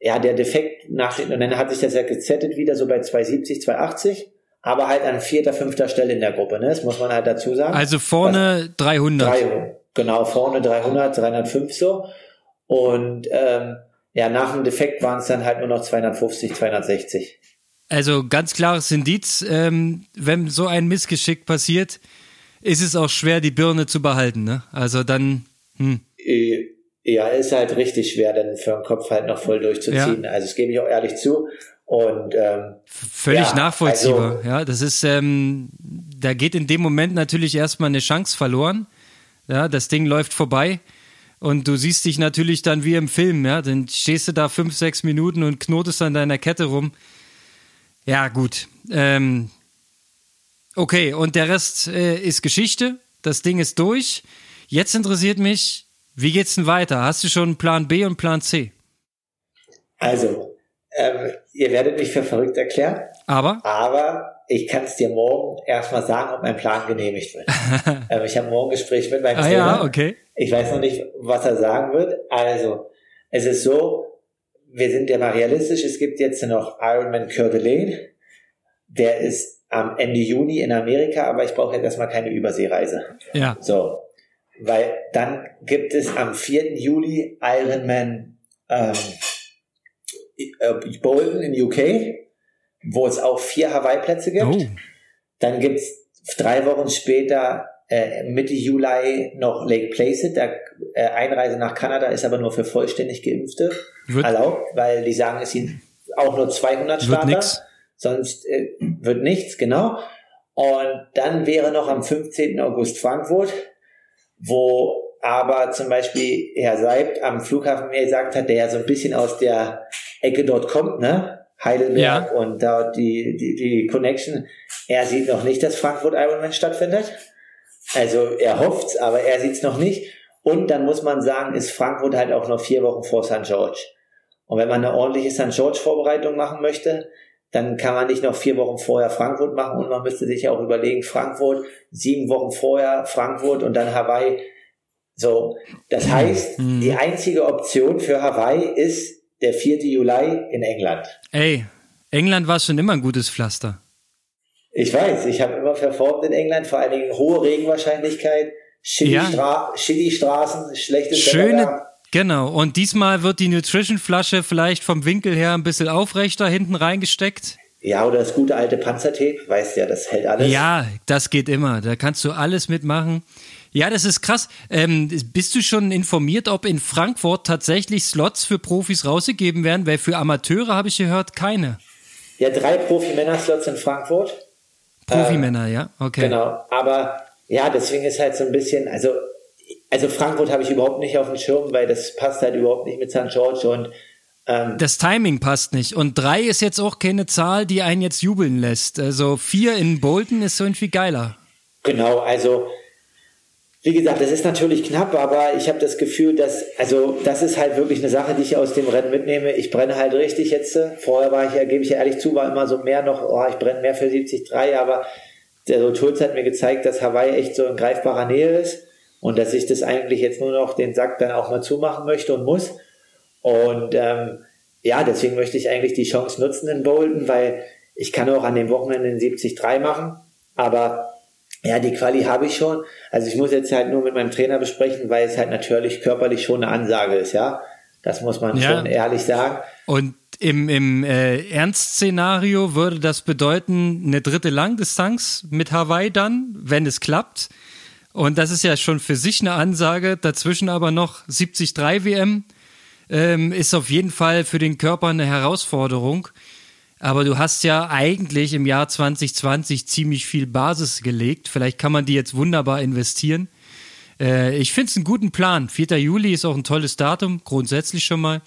ja der Defekt nach und dann hat sich das ja gezettet wieder so bei 270, 280, aber halt an vierter, fünfter Stelle in der Gruppe. Ne? Das muss man halt dazu sagen. Also vorne Was, 300. 300. Genau, vorne 300, 305 so. Und ähm, ja, nach dem Defekt waren es dann halt nur noch 250, 260. Also ganz klares Indiz, ähm, wenn so ein Missgeschick passiert, ist es auch schwer, die Birne zu behalten. Ne? Also dann. Hm. Äh, ja, ist halt richtig schwer, dann für den Kopf halt noch voll durchzuziehen. Ja. Also das gebe ich auch ehrlich zu. Und ähm, völlig ja, nachvollziehbar. Also, ja, das ist, ähm, da geht in dem Moment natürlich erstmal eine Chance verloren. Ja, das Ding läuft vorbei. Und du siehst dich natürlich dann wie im Film, ja. Dann stehst du da fünf, sechs Minuten und knotest an deiner Kette rum. Ja, gut. Ähm, okay, und der Rest äh, ist Geschichte. Das Ding ist durch. Jetzt interessiert mich, wie geht's denn weiter? Hast du schon Plan B und Plan C? Also, ähm, ihr werdet mich für verrückt erklären. Aber? Aber ich kann es dir morgen erstmal sagen, ob mein Plan genehmigt wird. <laughs> ähm, ich habe morgen ein Gespräch mit meinem ah, Trainer. Ja, okay. Ich weiß noch nicht, was er sagen wird. Also, es ist so, wir sind ja mal realistisch. Es gibt jetzt noch Ironman Coeur d'Alene. Der ist am Ende Juni in Amerika, aber ich brauche jetzt erstmal keine Überseereise. Ja. So. Weil dann gibt es am 4. Juli Ironman ähm, äh, Bolton in UK, wo es auch vier Hawaii-Plätze gibt. Oh. Dann gibt es drei Wochen später Mitte Juli noch Lake Placid. Da, äh, Einreise nach Kanada ist aber nur für vollständig Geimpfte wird, erlaubt, weil die sagen, es sind auch nur 200 Starter. Sonst äh, wird nichts, genau. Und dann wäre noch am 15. August Frankfurt, wo aber zum Beispiel Herr Seibt am Flughafen mir gesagt hat, der ja so ein bisschen aus der Ecke dort kommt, ne? Heidelberg ja. und dort die, die, die Connection. Er sieht noch nicht, dass Frankfurt Ironman stattfindet. Also er hofft's, aber er sieht's noch nicht. Und dann muss man sagen, ist Frankfurt halt auch noch vier Wochen vor St. George. Und wenn man eine ordentliche St. George Vorbereitung machen möchte, dann kann man nicht noch vier Wochen vorher Frankfurt machen und man müsste sich ja auch überlegen, Frankfurt, sieben Wochen vorher Frankfurt und dann Hawaii. So, das heißt, mhm. die einzige Option für Hawaii ist der 4. Juli in England. Ey, England war schon immer ein gutes Pflaster. Ich weiß, ich habe immer verfolgt in England, vor allen Dingen hohe Regenwahrscheinlichkeit, Chili-Straßen, ja. schlechtes Schöne, Wetter. Genau, und diesmal wird die Nutrition-Flasche vielleicht vom Winkel her ein bisschen aufrechter hinten reingesteckt. Ja, oder das gute alte Panzertape, weißt ja, das hält alles. Ja, das geht immer, da kannst du alles mitmachen. Ja, das ist krass. Ähm, bist du schon informiert, ob in Frankfurt tatsächlich Slots für Profis rausgegeben werden? Weil für Amateure habe ich gehört, keine. Ja, drei Profi-Männer-Slots in Frankfurt. Profimänner, ähm, ja, okay. Genau, aber ja, deswegen ist halt so ein bisschen, also, also Frankfurt habe ich überhaupt nicht auf dem Schirm, weil das passt halt überhaupt nicht mit St. George und ähm, das Timing passt nicht. Und drei ist jetzt auch keine Zahl, die einen jetzt jubeln lässt. Also vier in Bolton ist so irgendwie geiler. Genau, also wie gesagt, das ist natürlich knapp, aber ich habe das Gefühl, dass, also das ist halt wirklich eine Sache, die ich aus dem Rennen mitnehme. Ich brenne halt richtig jetzt. Vorher war ich ja, gebe ich ja ehrlich zu, war immer so mehr noch, oh, ich brenne mehr für 73, aber der Roturz hat mir gezeigt, dass Hawaii echt so in greifbarer Nähe ist und dass ich das eigentlich jetzt nur noch den Sack dann auch mal zumachen möchte und muss. Und ähm, ja, deswegen möchte ich eigentlich die Chance nutzen in Bolton, weil ich kann auch an dem Wochenende den 73 machen, aber ja, die Quali habe ich schon. Also ich muss jetzt halt nur mit meinem Trainer besprechen, weil es halt natürlich körperlich schon eine Ansage ist, ja. Das muss man ja. schon ehrlich sagen. Und im, im äh, Ernstszenario würde das bedeuten, eine dritte Langdistanz mit Hawaii dann, wenn es klappt. Und das ist ja schon für sich eine Ansage. Dazwischen aber noch 73 WM ähm, ist auf jeden Fall für den Körper eine Herausforderung. Aber du hast ja eigentlich im Jahr 2020 ziemlich viel Basis gelegt. Vielleicht kann man die jetzt wunderbar investieren. Äh, ich finde es einen guten Plan. 4. Juli ist auch ein tolles Datum, grundsätzlich schon mal.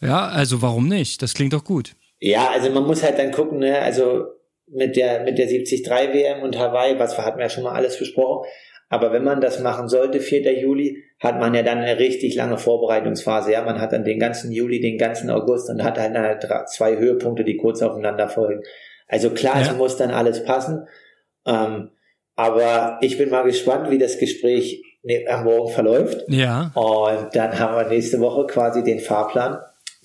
Ja, also warum nicht? Das klingt doch gut. Ja, also man muss halt dann gucken, ne? also mit der, mit der 73 WM und Hawaii, was hatten wir ja schon mal alles besprochen. Aber wenn man das machen sollte, 4. Juli, hat man ja dann eine richtig lange Vorbereitungsphase. Ja, man hat dann den ganzen Juli, den ganzen August und hat halt zwei Höhepunkte, die kurz aufeinander folgen. Also klar, ja. es muss dann alles passen. Ähm, aber ich bin mal gespannt, wie das Gespräch am Morgen verläuft. Ja. Und dann haben wir nächste Woche quasi den Fahrplan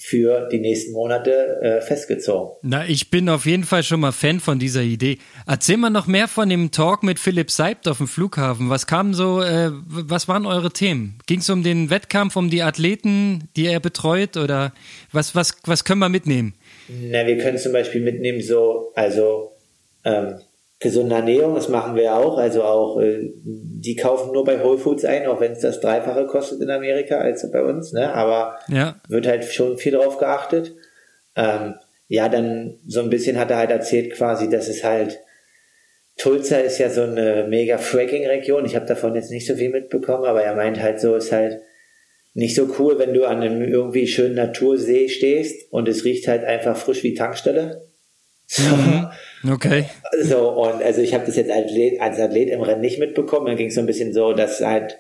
für die nächsten Monate äh, festgezogen. Na, ich bin auf jeden Fall schon mal Fan von dieser Idee. Erzähl mal noch mehr von dem Talk mit Philipp Seibt auf dem Flughafen. Was kam so, äh, was waren eure Themen? Ging es um den Wettkampf, um die Athleten, die er betreut oder was, was, was können wir mitnehmen? Na, wir können zum Beispiel mitnehmen, so, also ähm, gesunde Ernährung, das machen wir auch. Also auch, äh, die kaufen nur bei Whole Foods ein, auch wenn es das Dreifache kostet in Amerika als bei uns, ne? Aber ja. wird halt schon viel drauf geachtet. Ähm, ja, dann so ein bisschen hat er halt erzählt quasi, dass es halt Tulsa ist ja so eine mega Fracking-Region. Ich habe davon jetzt nicht so viel mitbekommen, aber er meint halt so, ist halt nicht so cool, wenn du an einem irgendwie schönen Natursee stehst und es riecht halt einfach frisch wie Tankstelle. Mhm. Okay. So, und also ich habe das jetzt als Athlet, als Athlet im Rennen nicht mitbekommen. Dann ging es so ein bisschen so, dass halt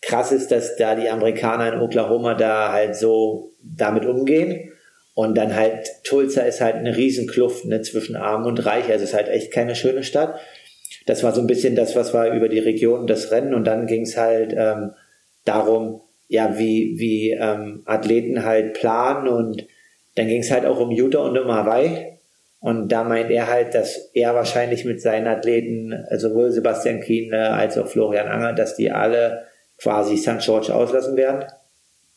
krass ist, dass da die Amerikaner in Oklahoma da halt so damit umgehen. Und dann halt, Tulsa ist halt eine Riesenkluft ne, zwischen Arm und Reich. Also es ist halt echt keine schöne Stadt. Das war so ein bisschen das, was war über die Region das Rennen. Und dann ging es halt ähm, darum, ja, wie, wie ähm, Athleten halt planen. Und dann ging es halt auch um Utah und um Hawaii. Und da meint er halt, dass er wahrscheinlich mit seinen Athleten, sowohl Sebastian Kienle als auch Florian Anger, dass die alle quasi St. George auslassen werden,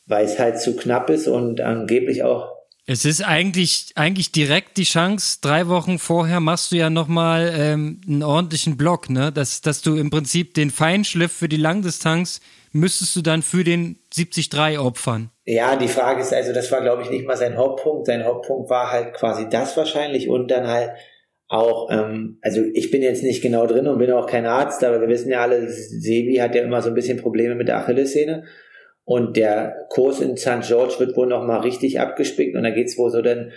weil es halt zu knapp ist und angeblich auch es ist eigentlich, eigentlich direkt die Chance, drei Wochen vorher machst du ja nochmal ähm, einen ordentlichen Block, ne? Dass, dass du im Prinzip den Feinschliff für die Langdistanz müsstest du dann für den 73 opfern. Ja, die Frage ist also, das war glaube ich nicht mal sein Hauptpunkt. Sein Hauptpunkt war halt quasi das wahrscheinlich und dann halt auch, ähm, also ich bin jetzt nicht genau drin und bin auch kein Arzt, aber wir wissen ja alle, Sebi hat ja immer so ein bisschen Probleme mit der Achillessehne. Und der Kurs in St. George wird wohl nochmal richtig abgespickt und da geht's wohl so dann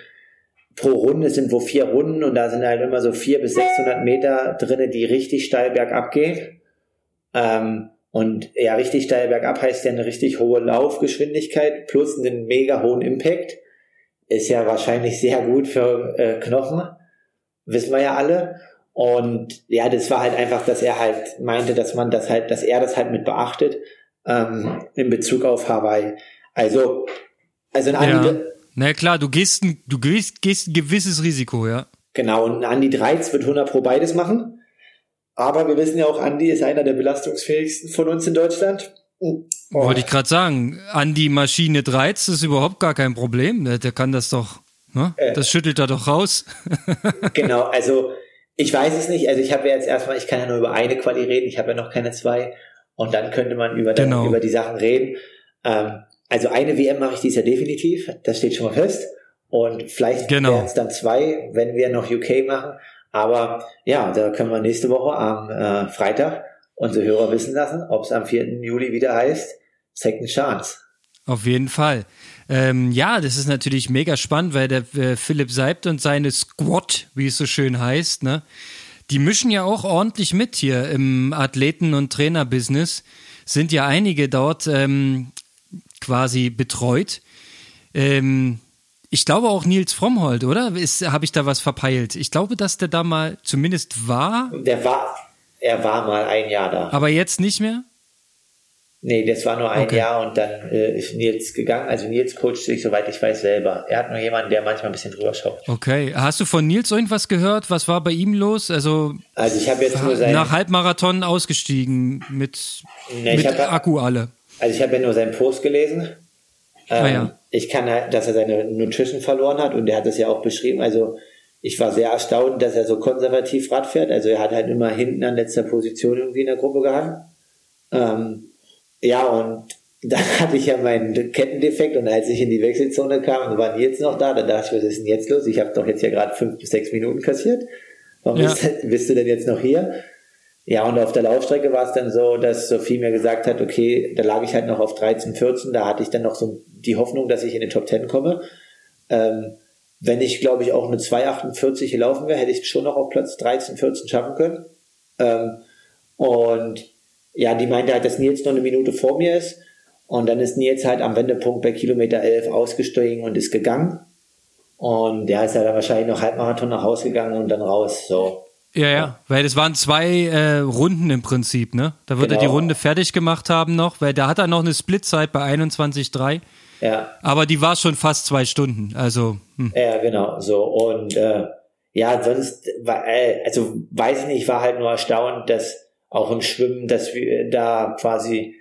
pro Runde sind wo vier Runden und da sind halt immer so vier bis 600 Meter drinne, die richtig steil bergab gehen. Ähm, und ja, richtig steil bergab heißt ja eine richtig hohe Laufgeschwindigkeit plus einen mega hohen Impact. Ist ja wahrscheinlich sehr gut für äh, Knochen. Wissen wir ja alle. Und ja, das war halt einfach, dass er halt meinte, dass man das halt, dass er das halt mit beachtet ähm, in Bezug auf Hawaii. Also, also ein ja. Na klar, du gehst ein, du gehst, gehst ein gewisses Risiko, ja. Genau, und Andi Dreiz wird 100 pro beides machen. Aber wir wissen ja auch, Andi ist einer der belastungsfähigsten von uns in Deutschland. Oh. Wollte ich gerade sagen, Andi Maschine Dreiz ist überhaupt gar kein Problem. Der, der kann das doch, ne? Äh, das schüttelt er doch raus. <laughs> genau, also ich weiß es nicht. Also ich habe ja jetzt erstmal, ich kann ja nur über eine Quali reden, ich habe ja noch keine zwei. Und dann könnte man über, genau. über die Sachen reden. Ähm, also eine WM mache ich dies Jahr definitiv, das steht schon mal fest. Und vielleicht genau. werden es dann zwei, wenn wir noch UK machen. Aber ja, da können wir nächste Woche am äh, Freitag unsere Hörer wissen lassen, ob es am 4. Juli wieder heißt Second Chance. Auf jeden Fall. Ähm, ja, das ist natürlich mega spannend, weil der äh, Philipp Seibt und seine Squad, wie es so schön heißt, ne, die mischen ja auch ordentlich mit hier im Athleten- und Trainerbusiness. Sind ja einige dort ähm, quasi betreut. Ähm, ich glaube auch Nils Frommhold, oder? Habe ich da was verpeilt? Ich glaube, dass der da mal zumindest war. Der war, er war mal ein Jahr da. Aber jetzt nicht mehr? Nee, das war nur ein okay. Jahr und dann äh, ist Nils gegangen. Also Nils coacht sich, soweit ich weiß, selber. Er hat nur jemanden, der manchmal ein bisschen drüber schaut. Okay. Hast du von Nils irgendwas gehört? Was war bei ihm los? Also, also ich habe jetzt nur sein nach Halbmarathon ausgestiegen mit, nee, mit hab, Akku alle. Also ich habe ja nur seinen Post gelesen. Ähm, ah, ja. Ich kann halt, dass er seine Nutrition verloren hat und er hat das ja auch beschrieben. Also ich war sehr erstaunt, dass er so konservativ Rad fährt. Also er hat halt immer hinten an letzter Position irgendwie in der Gruppe gehangen. Ähm, ja, und <laughs> dann hatte ich ja meinen Kettendefekt und als ich in die Wechselzone kam, und waren jetzt noch da, dann dachte ich, was ist denn jetzt los? Ich habe doch jetzt ja gerade fünf bis sechs Minuten kassiert. Warum ja. bist, du denn jetzt noch hier? Ja, und auf der Laufstrecke war es dann so, dass Sophie mir gesagt hat, okay, da lag ich halt noch auf 13, 14, da hatte ich dann noch so die Hoffnung, dass ich in den Top 10 komme. Ähm, wenn ich, glaube ich, auch eine 2,48 gelaufen wäre, hätte ich schon noch auf Platz 13, 14 schaffen können. Ähm, und ja, die meinte halt, dass Nils noch eine Minute vor mir ist. Und dann ist Nils halt am Wendepunkt bei Kilometer 11 ausgestiegen und ist gegangen. Und der ist ja dann wahrscheinlich noch Halbmarathon nach Hause gegangen und dann raus. So. Ja, ja, weil das waren zwei äh, Runden im Prinzip, ne? Da wird genau. er die genau. Runde fertig gemacht haben noch, weil da hat er noch eine Splitzeit bei 21,3. Ja. Aber die war schon fast zwei Stunden, also. Hm. Ja, genau, so. Und äh, ja, sonst, äh, also weiß ich nicht, war halt nur erstaunt, dass auch im Schwimmen, dass wir da quasi,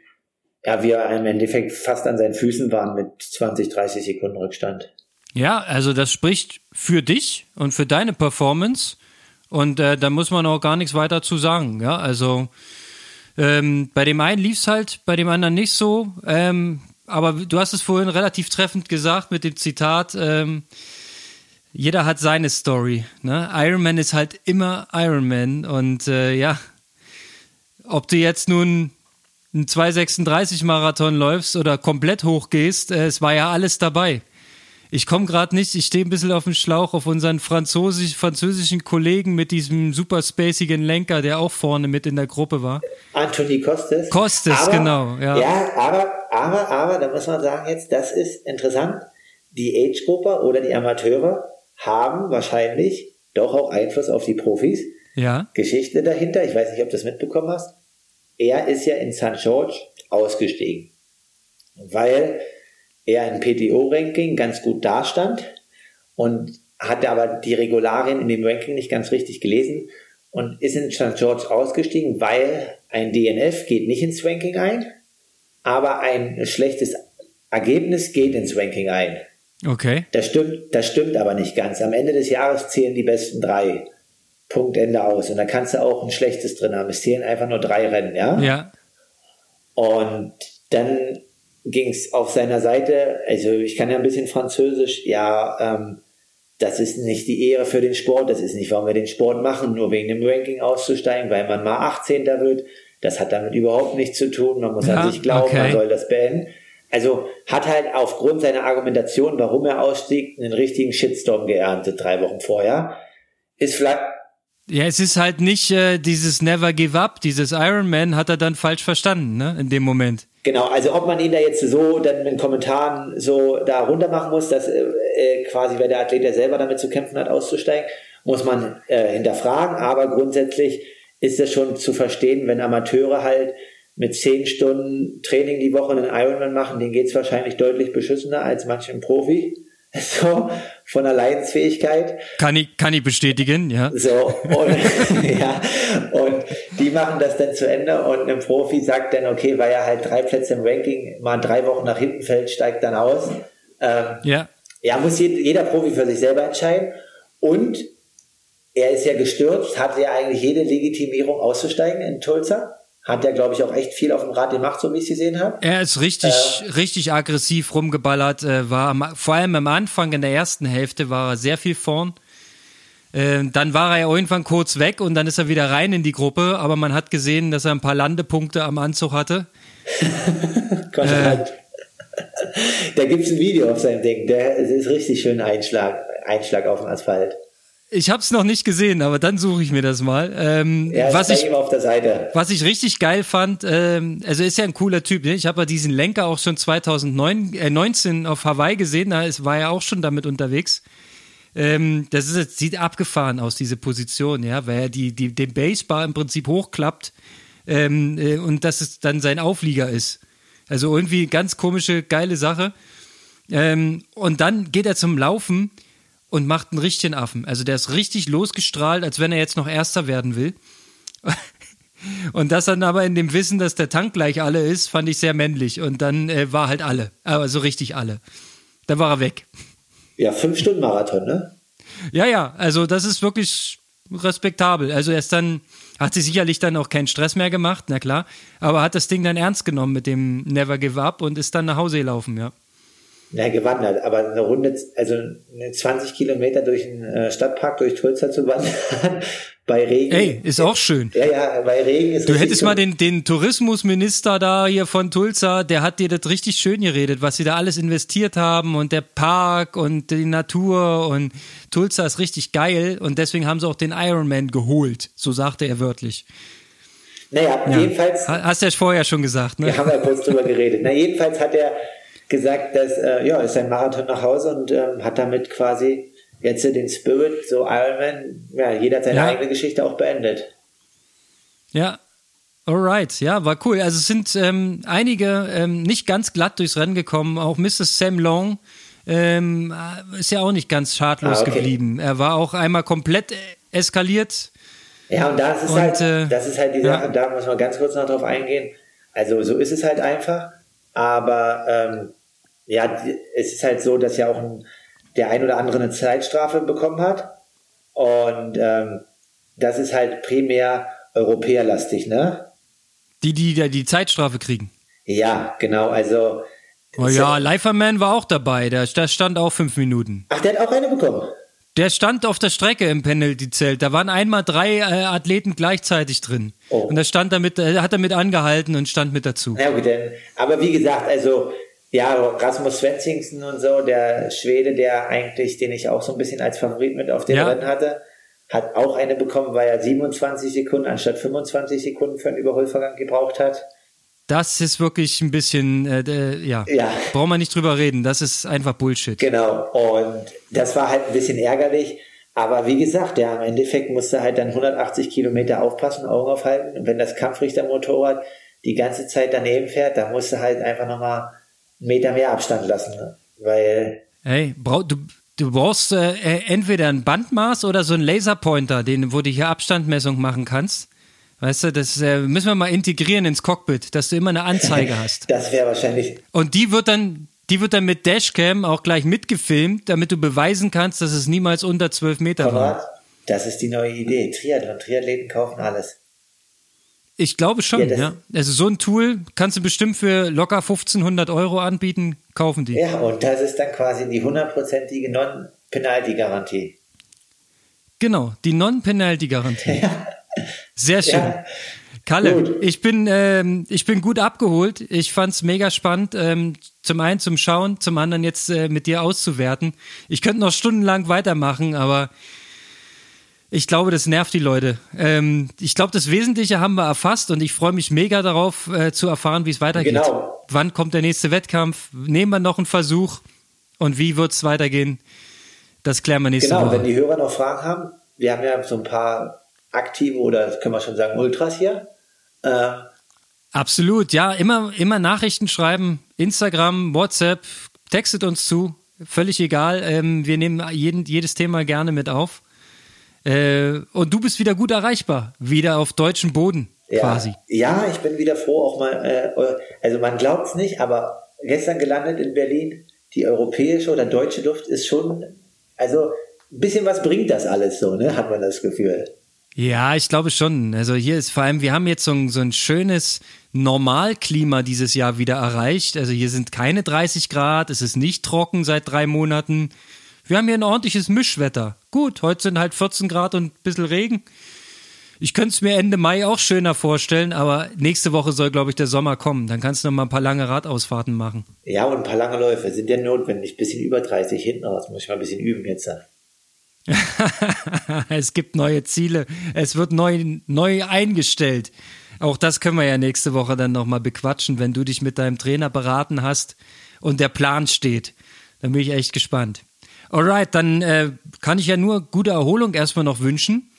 ja, wir im Endeffekt fast an seinen Füßen waren mit 20, 30 Sekunden Rückstand. Ja, also das spricht für dich und für deine Performance. Und äh, da muss man auch gar nichts weiter zu sagen. Ja, also ähm, bei dem einen lief es halt, bei dem anderen nicht so. Ähm, aber du hast es vorhin relativ treffend gesagt mit dem Zitat. Ähm, jeder hat seine Story. Ne? Iron Man ist halt immer Iron Man. Und äh, ja, ob du jetzt nun einen 236 Marathon läufst oder komplett hochgehst, äh, es war ja alles dabei. Ich komme gerade nicht, ich stehe ein bisschen auf dem Schlauch auf unseren Französisch, französischen Kollegen mit diesem super spacigen Lenker, der auch vorne mit in der Gruppe war. Anthony Costes. Costes, aber, genau. Ja. ja, aber, aber, aber, da muss man sagen jetzt, das ist interessant. Die Age-Gruppe oder die Amateure haben wahrscheinlich doch auch Einfluss auf die Profis. Ja. Geschichte dahinter, ich weiß nicht, ob du das mitbekommen hast. Er ist ja in St. George ausgestiegen, weil er im PTO-Ranking ganz gut dastand und hatte aber die Regularien in dem Ranking nicht ganz richtig gelesen und ist in St. George ausgestiegen, weil ein DNF geht nicht ins Ranking ein, aber ein schlechtes Ergebnis geht ins Ranking ein. Okay. Das stimmt, das stimmt aber nicht ganz. Am Ende des Jahres zählen die besten drei. Punkt Ende aus. Und da kannst du auch ein schlechtes drin haben. Es zählen einfach nur drei Rennen, ja? Ja. Und dann ging es auf seiner Seite, also ich kann ja ein bisschen Französisch, ja, ähm, das ist nicht die Ehre für den Sport, das ist nicht, warum wir den Sport machen, nur wegen dem Ranking auszusteigen, weil man mal 18. wird. Das hat damit überhaupt nichts zu tun. Man muss ja, an sich glauben, okay. man soll das beenden. Also hat halt aufgrund seiner Argumentation, warum er ausstieg, einen richtigen Shitstorm geerntet drei Wochen vorher. Ist vielleicht ja, es ist halt nicht äh, dieses Never Give Up, dieses Iron Man hat er dann falsch verstanden, ne, in dem Moment. Genau, also ob man ihn da jetzt so dann in Kommentaren so da runter machen muss, dass äh, äh, quasi, weil der Athlet ja selber damit zu kämpfen hat, auszusteigen, muss man äh, hinterfragen, aber grundsätzlich ist es schon zu verstehen, wenn Amateure halt mit zehn Stunden Training die Woche einen Ironman machen, denen geht's wahrscheinlich deutlich beschissener als manchen Profi. <laughs> So, von Leidensfähigkeit. Kann ich, kann ich bestätigen, ja. So, und, <laughs> ja, und die machen das dann zu Ende und ein Profi sagt dann, okay, weil er halt drei Plätze im Ranking mal drei Wochen nach hinten fällt, steigt dann aus. Ähm, ja. Ja, muss jeder Profi für sich selber entscheiden. Und er ist ja gestürzt, hatte ja eigentlich jede Legitimierung auszusteigen in Tulsa hat er, glaube ich, auch echt viel auf dem Rad gemacht, so wie ich es gesehen habe. Er ist richtig, äh, richtig aggressiv rumgeballert, äh, war am, vor allem am Anfang in der ersten Hälfte war er sehr viel vorn. Äh, dann war er irgendwann kurz weg und dann ist er wieder rein in die Gruppe, aber man hat gesehen, dass er ein paar Landepunkte am Anzug hatte. <laughs> Gott. <laughs> Da gibt es ein Video auf seinem Ding, der ist richtig schön Einschlag, Einschlag auf dem Asphalt. Ich habe es noch nicht gesehen, aber dann suche ich mir das mal. Ähm, ja, was ich. Was ich richtig geil fand, ähm, also ist ja ein cooler Typ. Ne? Ich habe ja diesen Lenker auch schon 2009, äh, 19 auf Hawaii gesehen. Da ist, war er auch schon damit unterwegs. Ähm, das ist, sieht abgefahren aus diese Position, ja, weil er die, die den Basebar im Prinzip hochklappt ähm, äh, und dass es dann sein Auflieger ist. Also irgendwie ganz komische geile Sache. Ähm, und dann geht er zum Laufen und macht einen richtigen Affen. Also der ist richtig losgestrahlt, als wenn er jetzt noch Erster werden will. <laughs> Und das dann aber in dem Wissen, dass der Tank gleich alle ist, fand ich sehr männlich. Und dann äh, war halt alle, aber so richtig alle. Dann war er weg. Ja, fünf Stunden Marathon, ne? Ja, ja, also das ist wirklich respektabel. Also er ist dann, hat sich sicherlich dann auch keinen Stress mehr gemacht, na klar, aber hat das Ding dann ernst genommen mit dem Never Give Up und ist dann nach Hause gelaufen, ja. Ja, gewandert, aber eine Runde, also 20 Kilometer durch den äh, Stadtpark, durch Tulsa zu wandern, <laughs> bei Regen. Ey, ist auch schön. Ja, ja, bei Regen ist Du hättest mal den, den Tourismusminister da hier von Tulsa, der hat dir das richtig schön geredet, was sie da alles investiert haben und der Park und die Natur und Tulsa ist richtig geil und deswegen haben sie auch den Ironman geholt, so sagte er wörtlich. Naja, ja. jedenfalls. Hast du ja vorher schon gesagt, ne? Wir haben ja kurz drüber geredet. Na, jedenfalls hat er gesagt, dass äh, ja, ist ein Marathon nach Hause und ähm, hat damit quasi jetzt den Spirit, so Ironman, ja, jeder hat seine ja. eigene Geschichte auch beendet. Ja, Alright, ja, war cool. Also es sind ähm, einige ähm, nicht ganz glatt durchs Rennen gekommen. Auch Mr. Sam Long ähm, ist ja auch nicht ganz schadlos ah, okay. geblieben. Er war auch einmal komplett eskaliert. Ja, und das ist und, halt, äh, das ist halt die Sache, ja. da muss man ganz kurz noch drauf eingehen. Also so ist es halt einfach. Aber ähm, ja, es ist halt so, dass ja auch ein, der ein oder andere eine Zeitstrafe bekommen hat. Und ähm, das ist halt primär europäerlastig, ne? Die, die die, die Zeitstrafe kriegen. Ja, genau. Also. Oh ja, Leiferman war auch dabei. Der, der stand auch fünf Minuten. Ach, der hat auch eine bekommen. Der stand auf der Strecke im Penalty-Zelt. Da waren einmal drei äh, Athleten gleichzeitig drin. Oh. Und da stand damit, äh, hat er mit angehalten und stand mit dazu. Ja, gut, denn, aber wie gesagt, also ja, Rasmus Svensson und so, der Schwede, der eigentlich, den ich auch so ein bisschen als Favorit mit auf dem ja. Rennen hatte, hat auch eine bekommen, weil er 27 Sekunden anstatt 25 Sekunden für einen Überholvergang gebraucht hat. Das ist wirklich ein bisschen, äh, ja, ja, braucht man nicht drüber reden. Das ist einfach Bullshit. Genau. Und das war halt ein bisschen ärgerlich. Aber wie gesagt, ja, im Endeffekt musste halt dann 180 Kilometer aufpassen, Augen aufhalten. Und wenn das Kampfrichtermotorrad die ganze Zeit daneben fährt, dann musst du halt einfach nochmal Meter mehr Abstand lassen. Ne? Weil. Hey, brauch, du, du brauchst äh, entweder ein Bandmaß oder so ein Laserpointer, den, wo du hier Abstandmessung machen kannst. Weißt du, das äh, müssen wir mal integrieren ins Cockpit, dass du immer eine Anzeige <laughs> hast. Das wäre wahrscheinlich. Und die wird dann, die wird dann mit Dashcam auch gleich mitgefilmt, damit du beweisen kannst, dass es niemals unter zwölf Meter Konrad, war. Das ist die neue Idee. Triathlon, Triathleten kaufen alles. Ich glaube schon, ja, ja. Also so ein Tool kannst du bestimmt für locker 1500 Euro anbieten, kaufen die. Ja, und das ist dann quasi die hundertprozentige Non-Penalty-Garantie. Genau, die Non-Penalty-Garantie. Ja. Sehr schön. Ja. Kalle, gut. ich bin, ähm, ich bin gut abgeholt. Ich fand's mega spannend. Ähm, zum einen zum Schauen, zum anderen jetzt äh, mit dir auszuwerten. Ich könnte noch stundenlang weitermachen, aber ich glaube, das nervt die Leute. Ähm, ich glaube, das Wesentliche haben wir erfasst und ich freue mich mega darauf äh, zu erfahren, wie es weitergeht. Genau. Wann kommt der nächste Wettkampf? Nehmen wir noch einen Versuch und wie wird's weitergehen? Das klären wir nächste genau, Woche. Genau, wenn die Hörer noch Fragen haben, wir haben ja so ein paar aktive oder können wir schon sagen Ultras hier. Äh, Absolut, ja, immer, immer Nachrichten schreiben, Instagram, WhatsApp, textet uns zu, völlig egal. Ähm, wir nehmen jeden, jedes Thema gerne mit auf. Äh, und du bist wieder gut erreichbar, wieder auf deutschem Boden ja, quasi. Ja, ich bin wieder froh, auch mal, äh, also man glaubt es nicht, aber gestern gelandet in Berlin, die europäische oder deutsche Luft ist schon, also ein bisschen was bringt das alles so, ne, hat man das Gefühl. Ja, ich glaube schon. Also hier ist vor allem, wir haben jetzt so ein, so ein schönes Normalklima dieses Jahr wieder erreicht. Also hier sind keine 30 Grad, es ist nicht trocken seit drei Monaten. Wir haben hier ein ordentliches Mischwetter. Gut, heute sind halt 14 Grad und ein bisschen Regen. Ich könnte es mir Ende Mai auch schöner vorstellen, aber nächste Woche soll, glaube ich, der Sommer kommen. Dann kannst du noch mal ein paar lange Radausfahrten machen. Ja, und ein paar lange Läufe sind ja notwendig. Bisschen über 30 hinten raus. Muss ich mal ein bisschen üben jetzt. <laughs> es gibt neue Ziele. Es wird neu, neu eingestellt. Auch das können wir ja nächste Woche dann nochmal bequatschen, wenn du dich mit deinem Trainer beraten hast und der Plan steht. Dann bin ich echt gespannt. Alright, dann äh, kann ich ja nur gute Erholung erstmal noch wünschen.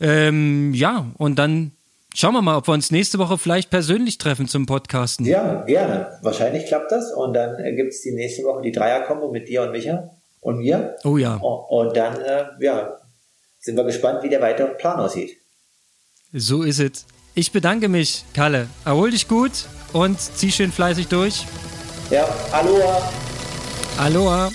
Ähm, ja, und dann schauen wir mal, ob wir uns nächste Woche vielleicht persönlich treffen zum Podcasten. Ja, gerne. Wahrscheinlich klappt das. Und dann äh, gibt es die nächste Woche die Dreierkombo mit dir und Micha und mir. Oh ja. Und dann, äh, ja, sind wir gespannt, wie der weitere Plan aussieht. So ist es. Ich bedanke mich, Kalle. Erhol dich gut und zieh schön fleißig durch. Ja, Aloha. Aloha.